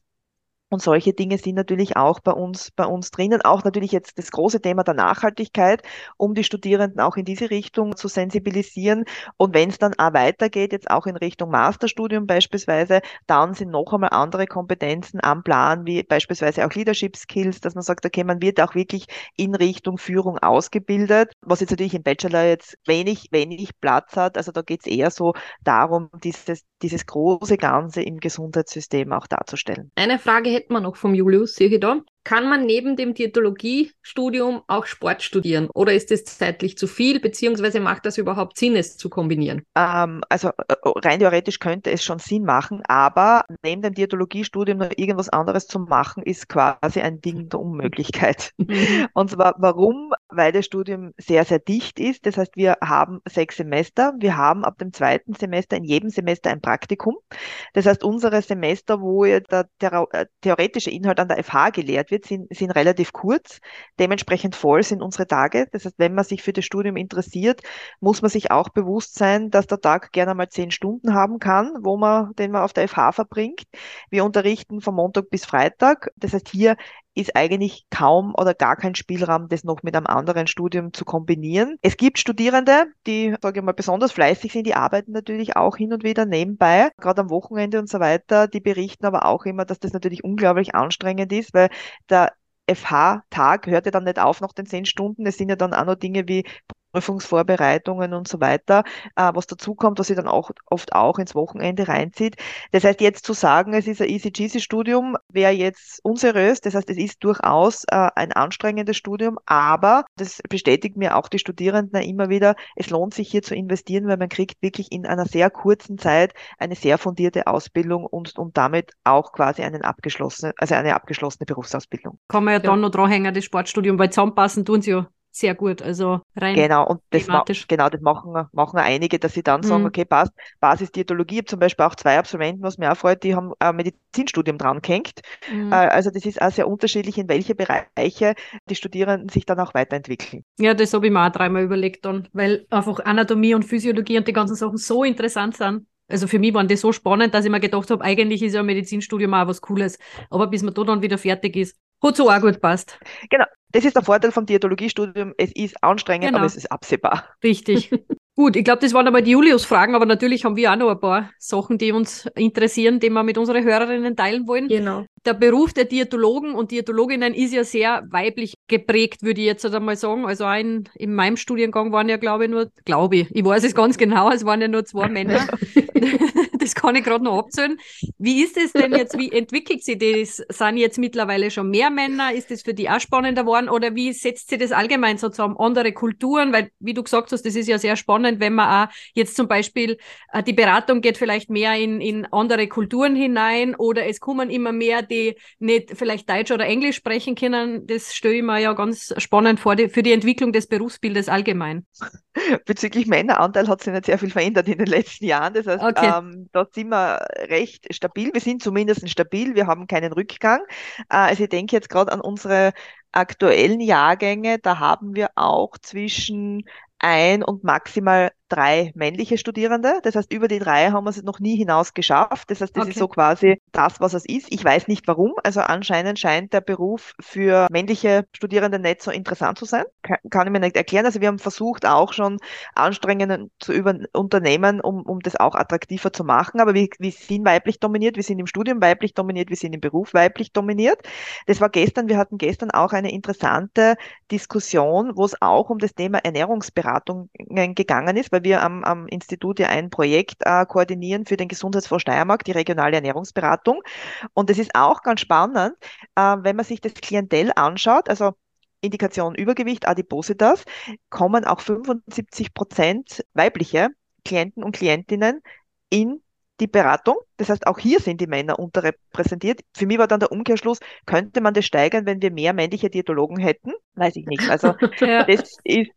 und solche Dinge sind natürlich auch bei uns, bei uns drinnen. Auch natürlich jetzt das große Thema der Nachhaltigkeit, um die Studierenden auch in diese Richtung zu sensibilisieren. Und wenn es dann auch weitergeht, jetzt auch in Richtung Masterstudium beispielsweise, dann sind noch einmal andere Kompetenzen am Plan, wie beispielsweise auch Leadership Skills, dass man sagt, okay, man wird auch wirklich in Richtung Führung ausgebildet, was jetzt natürlich im Bachelor jetzt wenig, wenig Platz hat. Also da geht es eher so darum, dieses, dieses große Ganze im Gesundheitssystem auch darzustellen. Eine Frage hätten wir noch vom Julius, sehe ich da. Kann man neben dem Diätologiestudium auch Sport studieren oder ist es zeitlich zu viel, beziehungsweise macht das überhaupt Sinn, es zu kombinieren? Ähm, also äh, rein theoretisch könnte es schon Sinn machen, aber neben dem Diätologiestudium noch irgendwas anderes zu machen, ist quasi ein Ding der Unmöglichkeit. [laughs] Mhm. Und zwar warum? Weil das Studium sehr, sehr dicht ist. Das heißt, wir haben sechs Semester. Wir haben ab dem zweiten Semester in jedem Semester ein Praktikum. Das heißt, unsere Semester, wo der, der theoretische Inhalt an der FH gelehrt wird, wird, sind, sind relativ kurz. Dementsprechend voll sind unsere Tage. Das heißt, wenn man sich für das Studium interessiert, muss man sich auch bewusst sein, dass der Tag gerne mal zehn Stunden haben kann, wo man, den man auf der FH verbringt. Wir unterrichten von Montag bis Freitag. Das heißt, hier ist eigentlich kaum oder gar kein Spielraum, das noch mit einem anderen Studium zu kombinieren. Es gibt Studierende, die, sage ich mal, besonders fleißig sind, die arbeiten natürlich auch hin und wieder nebenbei, gerade am Wochenende und so weiter. Die berichten aber auch immer, dass das natürlich unglaublich anstrengend ist, weil der FH-Tag hört ja dann nicht auf nach den zehn Stunden. Es sind ja dann auch noch Dinge wie Prüfungsvorbereitungen und so weiter, äh, was dazu kommt, was sich dann auch oft auch ins Wochenende reinzieht. Das heißt, jetzt zu sagen, es ist ein easy-cheesy-Studium, wäre jetzt unseriös. Das heißt, es ist durchaus äh, ein anstrengendes Studium, aber das bestätigt mir auch die Studierenden immer wieder, es lohnt sich hier zu investieren, weil man kriegt wirklich in einer sehr kurzen Zeit eine sehr fundierte Ausbildung und, und damit auch quasi einen abgeschlossene, also eine abgeschlossene Berufsausbildung. Kann man ja, ja. dann noch dranhängen, das Sportstudium, weil zusammenpassen tun sie ja sehr gut. Also rein genau, und das thematisch. genau, das machen, machen einige, dass sie dann sagen, mhm. okay, passt, Basisdiätologie, ich habe zum Beispiel auch zwei Absolventen, was mir auch freut, die haben ein Medizinstudium dran gehängt. Mhm. Äh, also das ist auch sehr unterschiedlich, in welche Bereiche die Studierenden sich dann auch weiterentwickeln. Ja, das habe ich mir auch dreimal überlegt dann, weil einfach Anatomie und Physiologie und die ganzen Sachen so interessant sind. Also für mich waren die so spannend, dass ich mir gedacht habe, eigentlich ist ja ein Medizinstudium auch was Cooles. Aber bis man da dann wieder fertig ist, hat so auch gut passt. Genau, das ist der Vorteil vom Diätologiestudium. Es ist anstrengend, genau. aber es ist absehbar. Richtig. [laughs] Gut, ich glaube, das waren aber die Julius-Fragen, aber natürlich haben wir auch noch ein paar Sachen, die uns interessieren, die wir mit unseren Hörerinnen teilen wollen. Genau. Der Beruf der Diätologen und Diätologinnen ist ja sehr weiblich geprägt, würde ich jetzt einmal sagen. Also auch in, in meinem Studiengang waren ja, glaube ich, nur, glaube ich, ich weiß es ganz genau, es waren ja nur zwei Männer. [laughs] [laughs] das kann ich gerade noch abzählen. Wie ist es denn jetzt, wie entwickelt sich das? Sind jetzt mittlerweile schon mehr Männer? Ist das für die auch spannender geworden? Oder wie setzt sich das allgemein so zusammen? Andere Kulturen? Weil, wie du gesagt hast, das ist ja sehr spannend spannend, wenn man auch jetzt zum Beispiel äh, die Beratung geht vielleicht mehr in, in andere Kulturen hinein oder es kommen immer mehr, die nicht vielleicht Deutsch oder Englisch sprechen können. Das stelle ich mir ja ganz spannend vor die, für die Entwicklung des Berufsbildes allgemein. Bezüglich Männeranteil hat sich nicht sehr viel verändert in den letzten Jahren. Das heißt, okay. ähm, da sind wir recht stabil. Wir sind zumindest stabil. Wir haben keinen Rückgang. Äh, also ich denke jetzt gerade an unsere aktuellen Jahrgänge, da haben wir auch zwischen ein und maximal drei männliche Studierende. Das heißt, über die drei haben wir es noch nie hinaus geschafft. Das heißt, das okay. ist so quasi das, was es ist. Ich weiß nicht warum. Also anscheinend scheint der Beruf für männliche Studierende nicht so interessant zu sein. Kann, ich mir nicht erklären. Also wir haben versucht, auch schon Anstrengungen zu über unternehmen, um, um das auch attraktiver zu machen. Aber wir, wir sind weiblich dominiert, wir sind im Studium weiblich dominiert, wir sind im Beruf weiblich dominiert. Das war gestern, wir hatten gestern auch eine interessante Diskussion, wo es auch um das Thema Ernährungsberatung gegangen ist, weil wir am, am Institut ja ein Projekt äh, koordinieren für den Gesundheitsfonds Steiermark, die regionale Ernährungsberatung. Und es ist auch ganz spannend, äh, wenn man sich das Klientel anschaut. Also Indikation Übergewicht, Adipositas, kommen auch 75 Prozent weibliche Klienten und Klientinnen in die Beratung. Das heißt, auch hier sind die Männer unterrepräsentiert. Für mich war dann der Umkehrschluss, könnte man das steigern, wenn wir mehr männliche Diätologen hätten? Weiß ich nicht. Also [laughs] ja. das ist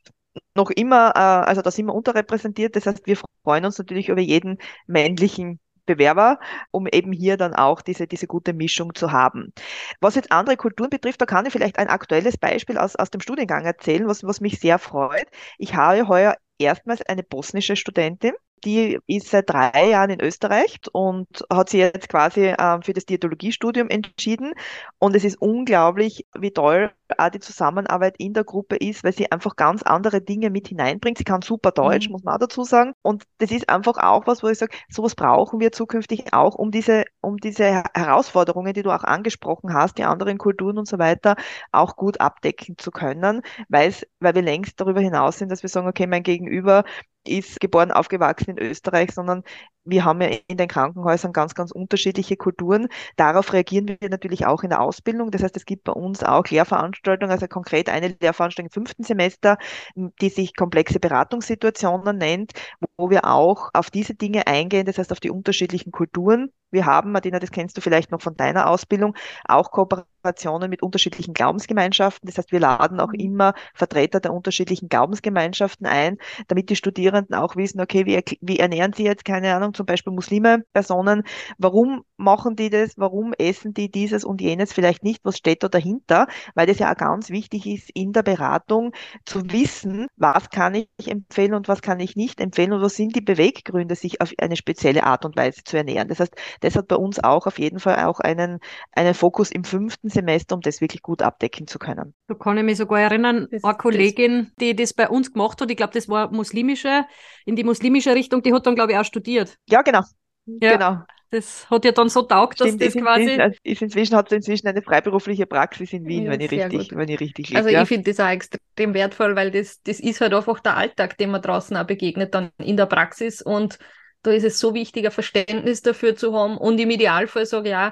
noch immer, äh, also da sind wir unterrepräsentiert. Das heißt, wir freuen uns natürlich über jeden männlichen Bewerber, um eben hier dann auch diese, diese gute Mischung zu haben. Was jetzt andere Kulturen betrifft, da kann ich vielleicht ein aktuelles Beispiel aus, aus dem Studiengang erzählen, was, was mich sehr freut. Ich habe heuer erstmals eine bosnische Studentin, die ist seit drei Jahren in Österreich und hat sich jetzt quasi äh, für das Diätologiestudium entschieden. Und es ist unglaublich, wie toll auch die Zusammenarbeit in der Gruppe ist, weil sie einfach ganz andere Dinge mit hineinbringt. Sie kann super Deutsch, mhm. muss man auch dazu sagen. Und das ist einfach auch was, wo ich sage, sowas brauchen wir zukünftig auch, um diese, um diese Herausforderungen, die du auch angesprochen hast, die anderen Kulturen und so weiter, auch gut abdecken zu können, weil weil wir längst darüber hinaus sind, dass wir sagen, okay, mein Gegenüber ist geboren, aufgewachsen in Österreich, sondern wir haben ja in den Krankenhäusern ganz, ganz unterschiedliche Kulturen. Darauf reagieren wir natürlich auch in der Ausbildung. Das heißt, es gibt bei uns auch Lehrveranstaltungen, also konkret eine Lehrveranstaltung im fünften Semester, die sich komplexe Beratungssituationen nennt, wo wir auch auf diese Dinge eingehen, das heißt auf die unterschiedlichen Kulturen. Wir haben, Martina, das kennst du vielleicht noch von deiner Ausbildung, auch Kooperationen mit unterschiedlichen Glaubensgemeinschaften. Das heißt, wir laden auch mhm. immer Vertreter der unterschiedlichen Glaubensgemeinschaften ein, damit die Studierenden auch wissen, okay, wie, wie ernähren sie jetzt, keine Ahnung, zum Beispiel Muslime, Personen, warum machen die das, warum essen die dieses und jenes vielleicht nicht, was steht da dahinter, weil das ja auch ganz wichtig ist in der Beratung zu wissen, was kann ich empfehlen und was kann ich nicht empfehlen und was sind die Beweggründe, sich auf eine spezielle Art und Weise zu ernähren. Das heißt, das hat bei uns auch auf jeden Fall auch einen, einen Fokus im fünften Semester, um das wirklich gut abdecken zu können. Da kann ich mich sogar erinnern, das, eine Kollegin, die das bei uns gemacht hat, ich glaube, das war muslimische, in die muslimische Richtung, die hat dann, glaube ich, auch studiert. Ja, genau. Ja. Genau. Das hat ja dann so taugt, dass Stimmt, das quasi. Also ist inzwischen hat sie inzwischen eine freiberufliche Praxis in Wien, ja, wenn, ich richtig, wenn ich richtig liege. Also ja. ich finde das auch extrem wertvoll, weil das, das ist halt einfach der Alltag, den man draußen auch begegnet, dann in der Praxis. Und da ist es so wichtig, ein Verständnis dafür zu haben. Und im Idealfall sage ich auch,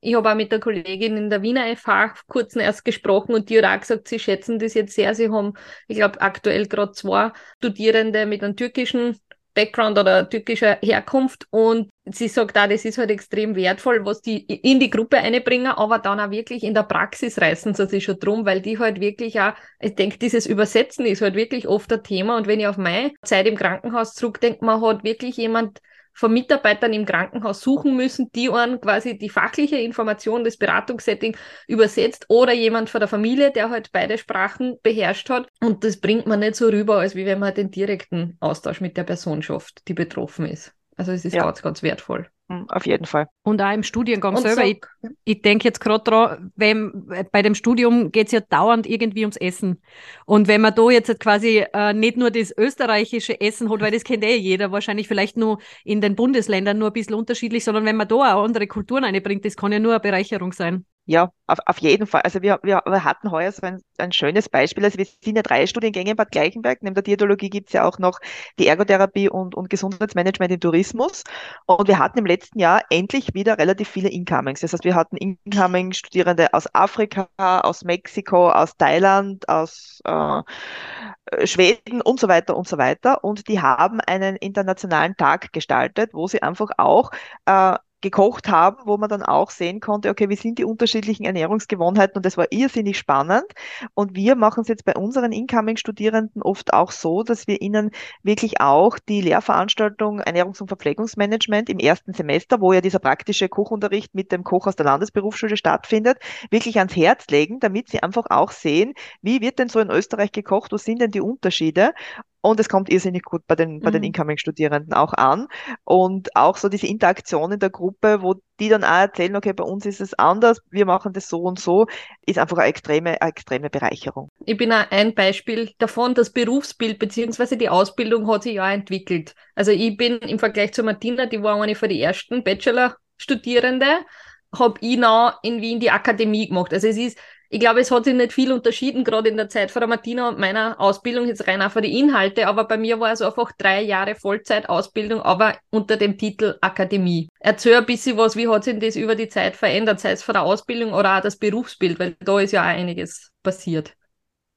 ich habe auch mit der Kollegin in der Wiener FH kurz erst gesprochen und die hat auch gesagt, sie schätzen das jetzt sehr. Sie haben, ich glaube, aktuell gerade zwei Studierende mit einem türkischen Background oder türkischer Herkunft und sie sagt auch, das ist halt extrem wertvoll, was die in die Gruppe einbringen, aber dann auch wirklich in der Praxis reißen sie sich schon drum, weil die halt wirklich auch, ich denke, dieses Übersetzen ist halt wirklich oft ein Thema und wenn ich auf meine Zeit im Krankenhaus zurückdenke, man hat wirklich jemand von Mitarbeitern im Krankenhaus suchen müssen, die einen quasi die fachliche Information des Beratungssettings übersetzt oder jemand von der Familie, der halt beide Sprachen beherrscht hat. Und das bringt man nicht so rüber, als wie wenn man den direkten Austausch mit der Person schafft, die betroffen ist. Also es ist ja. ganz, ganz wertvoll. Hm, auf jeden Fall. Und auch im Studiengang und selber. So, ich, ich denke jetzt gerade dran, wenn, bei dem Studium geht es ja dauernd irgendwie ums Essen. Und wenn man da jetzt quasi äh, nicht nur das österreichische Essen hat, weil das kennt eh jeder, wahrscheinlich vielleicht nur in den Bundesländern nur ein bisschen unterschiedlich, sondern wenn man da auch andere Kulturen einbringt, das kann ja nur eine Bereicherung sein. Ja, auf, auf jeden Fall. Also wir, wir, wir hatten heuer so ein, ein schönes Beispiel. Also wir sind ja drei Studiengänge in Bad Gleichenberg. Neben der Diätologie gibt's ja auch noch die Ergotherapie und, und Gesundheitsmanagement im Tourismus. Und wir hatten im letzten Jahr endlich wieder relativ viele Incomings. Das heißt, wir hatten Incoming-Studierende aus Afrika, aus Mexiko, aus Thailand, aus äh, Schweden und so weiter und so weiter. Und die haben einen internationalen Tag gestaltet, wo sie einfach auch äh, gekocht haben, wo man dann auch sehen konnte, okay, wie sind die unterschiedlichen Ernährungsgewohnheiten und das war irrsinnig spannend. Und wir machen es jetzt bei unseren Incoming-Studierenden oft auch so, dass wir ihnen wirklich auch die Lehrveranstaltung Ernährungs- und Verpflegungsmanagement im ersten Semester, wo ja dieser praktische Kochunterricht mit dem Koch aus der Landesberufsschule stattfindet, wirklich ans Herz legen, damit sie einfach auch sehen, wie wird denn so in Österreich gekocht, wo sind denn die Unterschiede und es kommt irrsinnig gut bei den, bei den mhm. Incoming-Studierenden auch an. Und auch so diese Interaktion in der Gruppe, wo die dann auch erzählen, okay, bei uns ist es anders, wir machen das so und so, ist einfach eine extreme, eine extreme Bereicherung. Ich bin auch ein Beispiel davon, das Berufsbild bzw. die Ausbildung hat sich ja entwickelt. Also ich bin im Vergleich zu Martina, die war eine von den ersten Bachelor-Studierende, habe ich noch in Wien die Akademie gemacht. Also es ist ich glaube, es hat sich nicht viel unterschieden, gerade in der Zeit von der Martina und meiner Ausbildung, jetzt rein für die Inhalte, aber bei mir war es einfach drei Jahre Vollzeitausbildung, aber unter dem Titel Akademie. Erzähl ein bisschen was, wie hat sich das über die Zeit verändert, sei es von der Ausbildung oder auch das Berufsbild, weil da ist ja auch einiges passiert.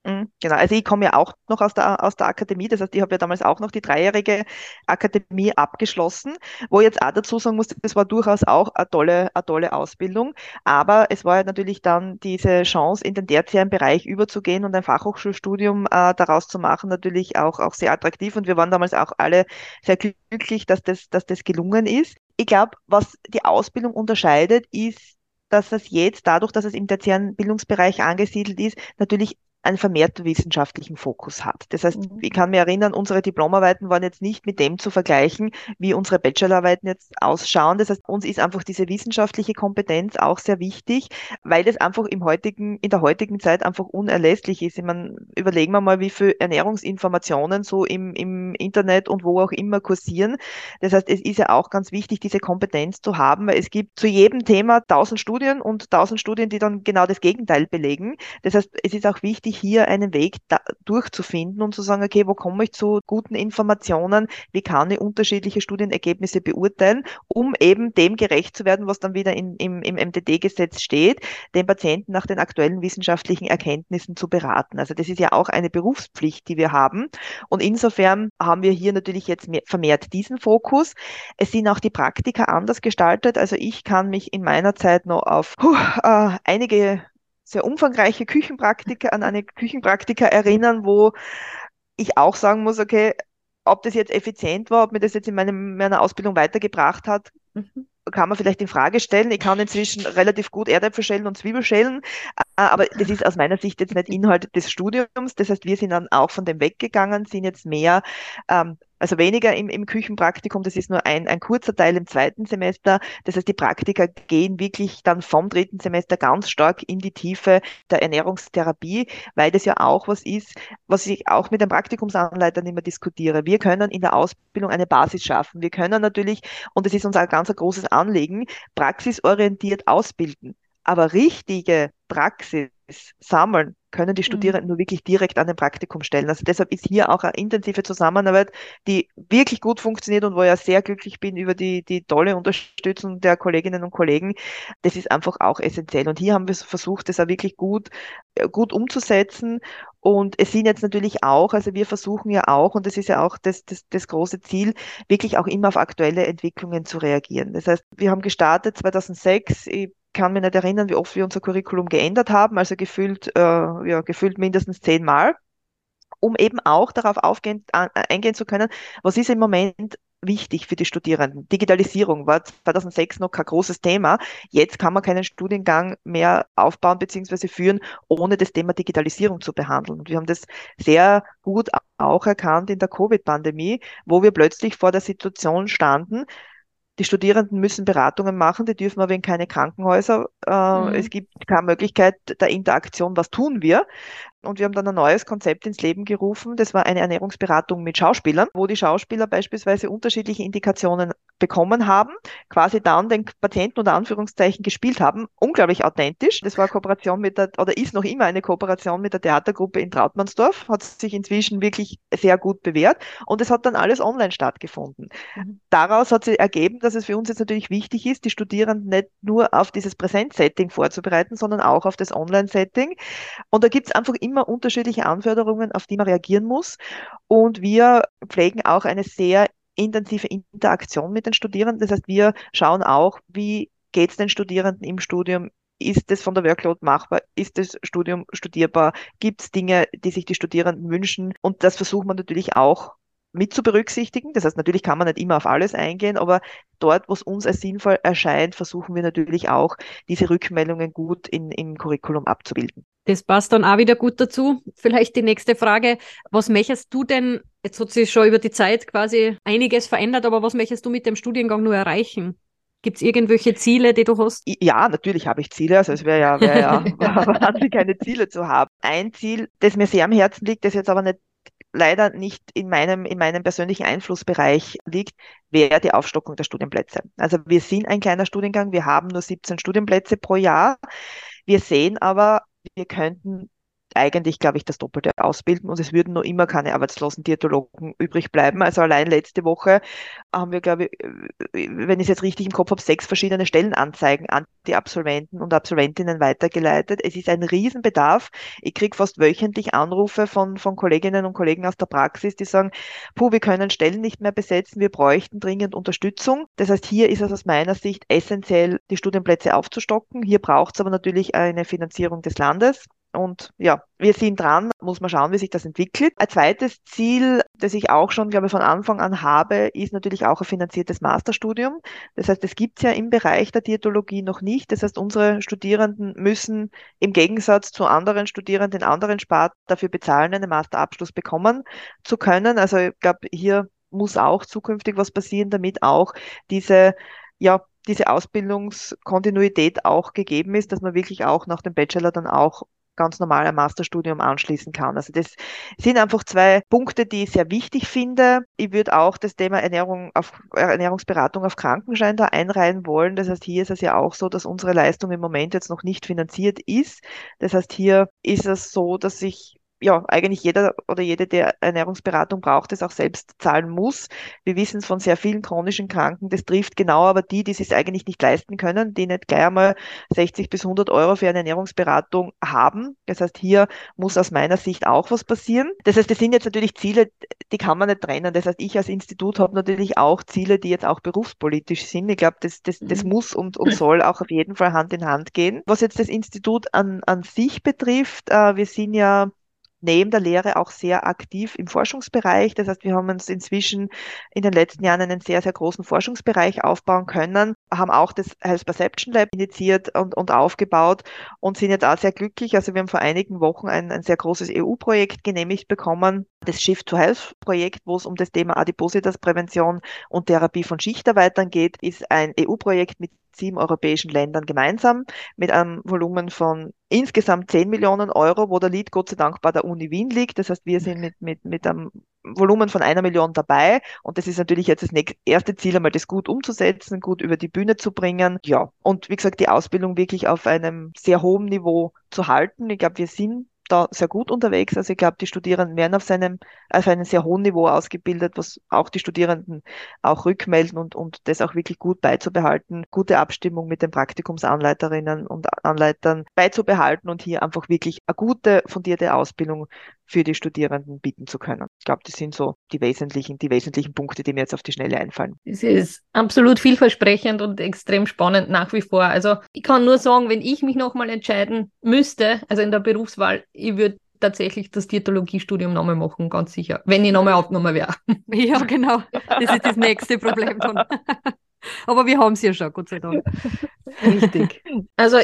Mhm, genau, also ich komme ja auch noch aus der, aus der Akademie, das heißt, ich habe ja damals auch noch die dreijährige Akademie abgeschlossen, wo ich jetzt auch dazu sagen muss, das war durchaus auch eine tolle, eine tolle Ausbildung, aber es war ja natürlich dann diese Chance, in den tertiären Bereich überzugehen und ein Fachhochschulstudium äh, daraus zu machen, natürlich auch, auch sehr attraktiv. Und wir waren damals auch alle sehr glücklich, dass das, dass das gelungen ist. Ich glaube, was die Ausbildung unterscheidet, ist, dass es jetzt dadurch, dass es im tertiären Bildungsbereich angesiedelt ist, natürlich einen vermehrten wissenschaftlichen Fokus hat. Das heißt, mhm. ich kann mich erinnern, unsere Diplomarbeiten waren jetzt nicht mit dem zu vergleichen, wie unsere Bachelorarbeiten jetzt ausschauen. Das heißt, uns ist einfach diese wissenschaftliche Kompetenz auch sehr wichtig, weil das einfach im heutigen, in der heutigen Zeit einfach unerlässlich ist. Ich meine, überlegen wir mal, wie viele Ernährungsinformationen so im, im Internet und wo auch immer kursieren. Das heißt, es ist ja auch ganz wichtig, diese Kompetenz zu haben, weil es gibt zu jedem Thema tausend Studien und tausend Studien, die dann genau das Gegenteil belegen. Das heißt, es ist auch wichtig, hier einen Weg da, durchzufinden und zu sagen, okay, wo komme ich zu guten Informationen, wie kann ich unterschiedliche Studienergebnisse beurteilen, um eben dem gerecht zu werden, was dann wieder in, im, im MDD-Gesetz steht, den Patienten nach den aktuellen wissenschaftlichen Erkenntnissen zu beraten. Also das ist ja auch eine Berufspflicht, die wir haben. Und insofern haben wir hier natürlich jetzt mehr, vermehrt diesen Fokus. Es sind auch die Praktika anders gestaltet. Also ich kann mich in meiner Zeit noch auf puh, äh, einige sehr umfangreiche Küchenpraktika, an eine Küchenpraktika erinnern, wo ich auch sagen muss, okay, ob das jetzt effizient war, ob mir das jetzt in meinem, meiner Ausbildung weitergebracht hat, mhm. kann man vielleicht in Frage stellen. Ich kann inzwischen relativ gut Erdäpfel schälen und Zwiebel schälen, aber das ist aus meiner Sicht jetzt nicht Inhalt des Studiums. Das heißt, wir sind dann auch von dem weggegangen, sind jetzt mehr ähm, also weniger im, im Küchenpraktikum, das ist nur ein, ein kurzer Teil im zweiten Semester. Das heißt, die Praktiker gehen wirklich dann vom dritten Semester ganz stark in die Tiefe der Ernährungstherapie, weil das ja auch was ist, was ich auch mit den Praktikumsanleitern immer diskutiere. Wir können in der Ausbildung eine Basis schaffen. Wir können natürlich, und das ist uns ein ganz großes Anliegen, praxisorientiert ausbilden. Aber richtige Praxis sammeln können die mhm. Studierenden nur wirklich direkt an den Praktikum stellen. Also deshalb ist hier auch eine intensive Zusammenarbeit, die wirklich gut funktioniert und wo ich ja sehr glücklich bin über die, die tolle Unterstützung der Kolleginnen und Kollegen. Das ist einfach auch essentiell. Und hier haben wir versucht, das auch wirklich gut, äh, gut umzusetzen. Und es sind jetzt natürlich auch, also wir versuchen ja auch, und das ist ja auch das, das, das große Ziel, wirklich auch immer auf aktuelle Entwicklungen zu reagieren. Das heißt, wir haben gestartet 2006, ich kann mich nicht erinnern, wie oft wir unser Curriculum geändert haben, also gefühlt, äh, ja, gefühlt mindestens zehnmal, um eben auch darauf aufgehen, äh, eingehen zu können, was ist im Moment wichtig für die Studierenden. Digitalisierung war 2006 noch kein großes Thema. Jetzt kann man keinen Studiengang mehr aufbauen bzw. führen, ohne das Thema Digitalisierung zu behandeln. Und wir haben das sehr gut auch erkannt in der Covid-Pandemie, wo wir plötzlich vor der Situation standen, die Studierenden müssen Beratungen machen, die dürfen aber in keine Krankenhäuser. Äh, mhm. Es gibt keine Möglichkeit der Interaktion. Was tun wir? Und wir haben dann ein neues Konzept ins Leben gerufen. Das war eine Ernährungsberatung mit Schauspielern, wo die Schauspieler beispielsweise unterschiedliche Indikationen bekommen haben, quasi dann den Patienten unter Anführungszeichen gespielt haben. Unglaublich authentisch. Das war eine Kooperation mit der, oder ist noch immer eine Kooperation mit der Theatergruppe in Trautmannsdorf, hat sich inzwischen wirklich sehr gut bewährt und es hat dann alles online stattgefunden. Mhm. Daraus hat sich ergeben, dass es für uns jetzt natürlich wichtig ist, die Studierenden nicht nur auf dieses Präsenzsetting vorzubereiten, sondern auch auf das Online-Setting. Und da gibt es einfach immer immer unterschiedliche Anforderungen, auf die man reagieren muss. Und wir pflegen auch eine sehr intensive Interaktion mit den Studierenden. Das heißt, wir schauen auch, wie geht es den Studierenden im Studium? Ist es von der Workload machbar? Ist das Studium studierbar? Gibt es Dinge, die sich die Studierenden wünschen? Und das versucht man natürlich auch mit zu berücksichtigen. Das heißt, natürlich kann man nicht immer auf alles eingehen, aber dort, wo es uns als sinnvoll erscheint, versuchen wir natürlich auch, diese Rückmeldungen gut in, im Curriculum abzubilden. Das passt dann auch wieder gut dazu. Vielleicht die nächste Frage. Was möchtest du denn, jetzt hat sich schon über die Zeit quasi einiges verändert, aber was möchtest du mit dem Studiengang nur erreichen? Gibt es irgendwelche Ziele, die du hast? Ja, natürlich habe ich Ziele. Also es wäre ja, wär ja [laughs] [laughs] wahnsinnig, keine Ziele zu haben. Ein Ziel, das mir sehr am Herzen liegt, das jetzt aber nicht leider nicht in meinem, in meinem persönlichen Einflussbereich liegt, wäre die Aufstockung der Studienplätze. Also wir sind ein kleiner Studiengang, wir haben nur 17 Studienplätze pro Jahr. Wir sehen aber, wir könnten eigentlich, glaube ich, das Doppelte ausbilden und es würden noch immer keine arbeitslosen Diätologen übrig bleiben. Also allein letzte Woche haben wir, glaube ich, wenn ich es jetzt richtig im Kopf habe, sechs verschiedene Stellenanzeigen an die Absolventen und Absolventinnen weitergeleitet. Es ist ein Riesenbedarf. Ich kriege fast wöchentlich Anrufe von, von Kolleginnen und Kollegen aus der Praxis, die sagen, puh, wir können Stellen nicht mehr besetzen, wir bräuchten dringend Unterstützung. Das heißt, hier ist es aus meiner Sicht essentiell, die Studienplätze aufzustocken. Hier braucht es aber natürlich eine Finanzierung des Landes. Und ja, wir sind dran, muss man schauen, wie sich das entwickelt. Ein zweites Ziel, das ich auch schon, glaube ich, von Anfang an habe, ist natürlich auch ein finanziertes Masterstudium. Das heißt, es gibt es ja im Bereich der Diätologie noch nicht. Das heißt, unsere Studierenden müssen im Gegensatz zu anderen Studierenden in anderen Sparten dafür bezahlen, einen Masterabschluss bekommen zu können. Also ich glaube, hier muss auch zukünftig was passieren, damit auch diese ja, diese Ausbildungskontinuität auch gegeben ist, dass man wirklich auch nach dem Bachelor dann auch ganz normal ein Masterstudium anschließen kann. Also das sind einfach zwei Punkte, die ich sehr wichtig finde. Ich würde auch das Thema Ernährung auf, Ernährungsberatung auf Krankenschein da einreihen wollen. Das heißt, hier ist es ja auch so, dass unsere Leistung im Moment jetzt noch nicht finanziert ist. Das heißt, hier ist es so, dass ich ja, eigentlich jeder oder jede, der Ernährungsberatung braucht, es auch selbst zahlen muss. Wir wissen es von sehr vielen chronischen Kranken, das trifft genau aber die, die es eigentlich nicht leisten können, die nicht gleich einmal 60 bis 100 Euro für eine Ernährungsberatung haben. Das heißt, hier muss aus meiner Sicht auch was passieren. Das heißt, das sind jetzt natürlich Ziele, die kann man nicht trennen. Das heißt, ich als Institut habe natürlich auch Ziele, die jetzt auch berufspolitisch sind. Ich glaube, das, das, das mhm. muss und, und soll auch auf jeden Fall Hand in Hand gehen. Was jetzt das Institut an, an sich betrifft, äh, wir sind ja neben der Lehre auch sehr aktiv im Forschungsbereich. Das heißt, wir haben uns inzwischen in den letzten Jahren einen sehr, sehr großen Forschungsbereich aufbauen können, haben auch das Health Perception Lab initiiert und, und aufgebaut und sind jetzt auch sehr glücklich. Also wir haben vor einigen Wochen ein, ein sehr großes EU-Projekt genehmigt bekommen, das Shift to Health Projekt, wo es um das Thema Adipositas-Prävention und Therapie von Schichtarbeitern geht, ist ein EU-Projekt mit sieben europäischen Ländern gemeinsam mit einem Volumen von insgesamt 10 Millionen Euro, wo der Lead Gott sei Dank bei der Uni Wien liegt. Das heißt, wir sind mit, mit, mit einem Volumen von einer Million dabei. Und das ist natürlich jetzt das nächste, erste Ziel, einmal das gut umzusetzen, gut über die Bühne zu bringen. Ja. Und wie gesagt, die Ausbildung wirklich auf einem sehr hohen Niveau zu halten. Ich glaube, wir sind da sehr gut unterwegs. Also ich glaube, die Studierenden werden auf seinem, auf einem sehr hohen Niveau ausgebildet, was auch die Studierenden auch rückmelden und, und das auch wirklich gut beizubehalten, gute Abstimmung mit den Praktikumsanleiterinnen und Anleitern beizubehalten und hier einfach wirklich eine gute, fundierte Ausbildung für die Studierenden bieten zu können. Ich glaube, das sind so die wesentlichen, die wesentlichen Punkte, die mir jetzt auf die Schnelle einfallen. Es ist absolut vielversprechend und extrem spannend nach wie vor. Also ich kann nur sagen, wenn ich mich nochmal entscheiden müsste, also in der Berufswahl, ich würde tatsächlich das Diätologiestudium nochmal machen, ganz sicher, wenn ich nochmal aufgenommen wäre. [laughs] Ja, genau. Das ist das nächste Problem dann. [laughs] Aber wir haben es ja schon, Gott sei Dank. Richtig. Also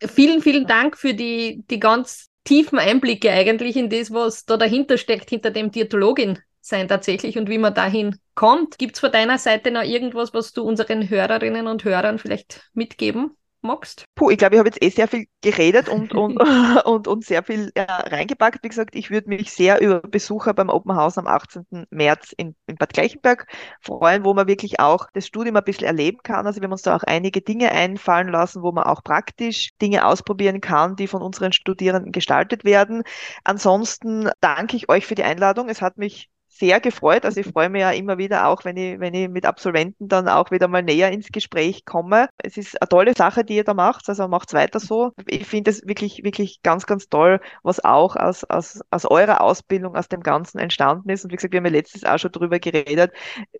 vielen, vielen Dank für die, die ganz tiefen Einblicke eigentlich in das, was da dahinter steckt, hinter dem Diätologin sein tatsächlich und wie man dahin kommt. Gibt es von deiner Seite noch irgendwas, was du unseren Hörerinnen und Hörern vielleicht mitgeben magst? Puh, ich glaube, ich habe jetzt eh sehr viel geredet und, und, [laughs] und, und sehr viel äh, reingepackt. Wie gesagt, ich würde mich sehr über Besucher beim Open House am 18. März in, in Bad Gleichenberg freuen, wo man wirklich auch das Studium ein bisschen erleben kann. Also wir haben uns da auch einige Dinge einfallen lassen, wo man auch praktisch Dinge ausprobieren kann, die von unseren Studierenden gestaltet werden. Ansonsten danke ich euch für die Einladung. Es hat mich sehr gefreut. Also ich freue mich ja immer wieder auch, wenn ich, wenn ich mit Absolventen dann auch wieder mal näher ins Gespräch komme. Es ist eine tolle Sache, die ihr da macht. Also macht es weiter so. Ich finde es wirklich, wirklich ganz, ganz toll, was auch aus, aus, aus eurer Ausbildung, aus dem Ganzen entstanden ist. Und wie gesagt, wir haben ja letztes auch schon drüber geredet,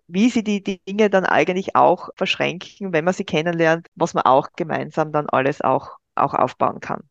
wie sie die, die Dinge dann eigentlich auch verschränken, wenn man sie kennenlernt, was man auch gemeinsam dann alles auch, auch aufbauen kann.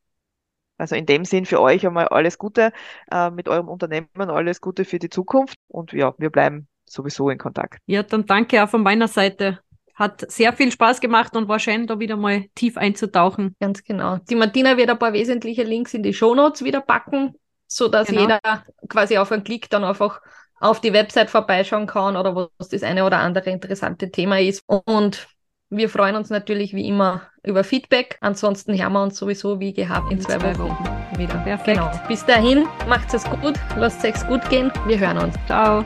Also in dem Sinn für euch einmal alles Gute äh, mit eurem Unternehmen, alles Gute für die Zukunft und ja, wir bleiben sowieso in Kontakt. Ja, dann danke auch von meiner Seite. Hat sehr viel Spaß gemacht und war schön, da wieder mal tief einzutauchen. Ganz genau. Die Martina wird ein paar wesentliche Links in die Shownotes wieder packen, sodass genau. jeder quasi auf einen Klick dann einfach auf die Website vorbeischauen kann oder was das eine oder andere interessante Thema ist. Und wir freuen uns natürlich wie immer über Feedback. Ansonsten hören wir uns sowieso wie gehabt in, in zwei, zwei, Wochen, Wochen wieder. Perfekt. Genau. Bis dahin, macht es gut, lasst es euch gut gehen. Wir hören uns. Ciao.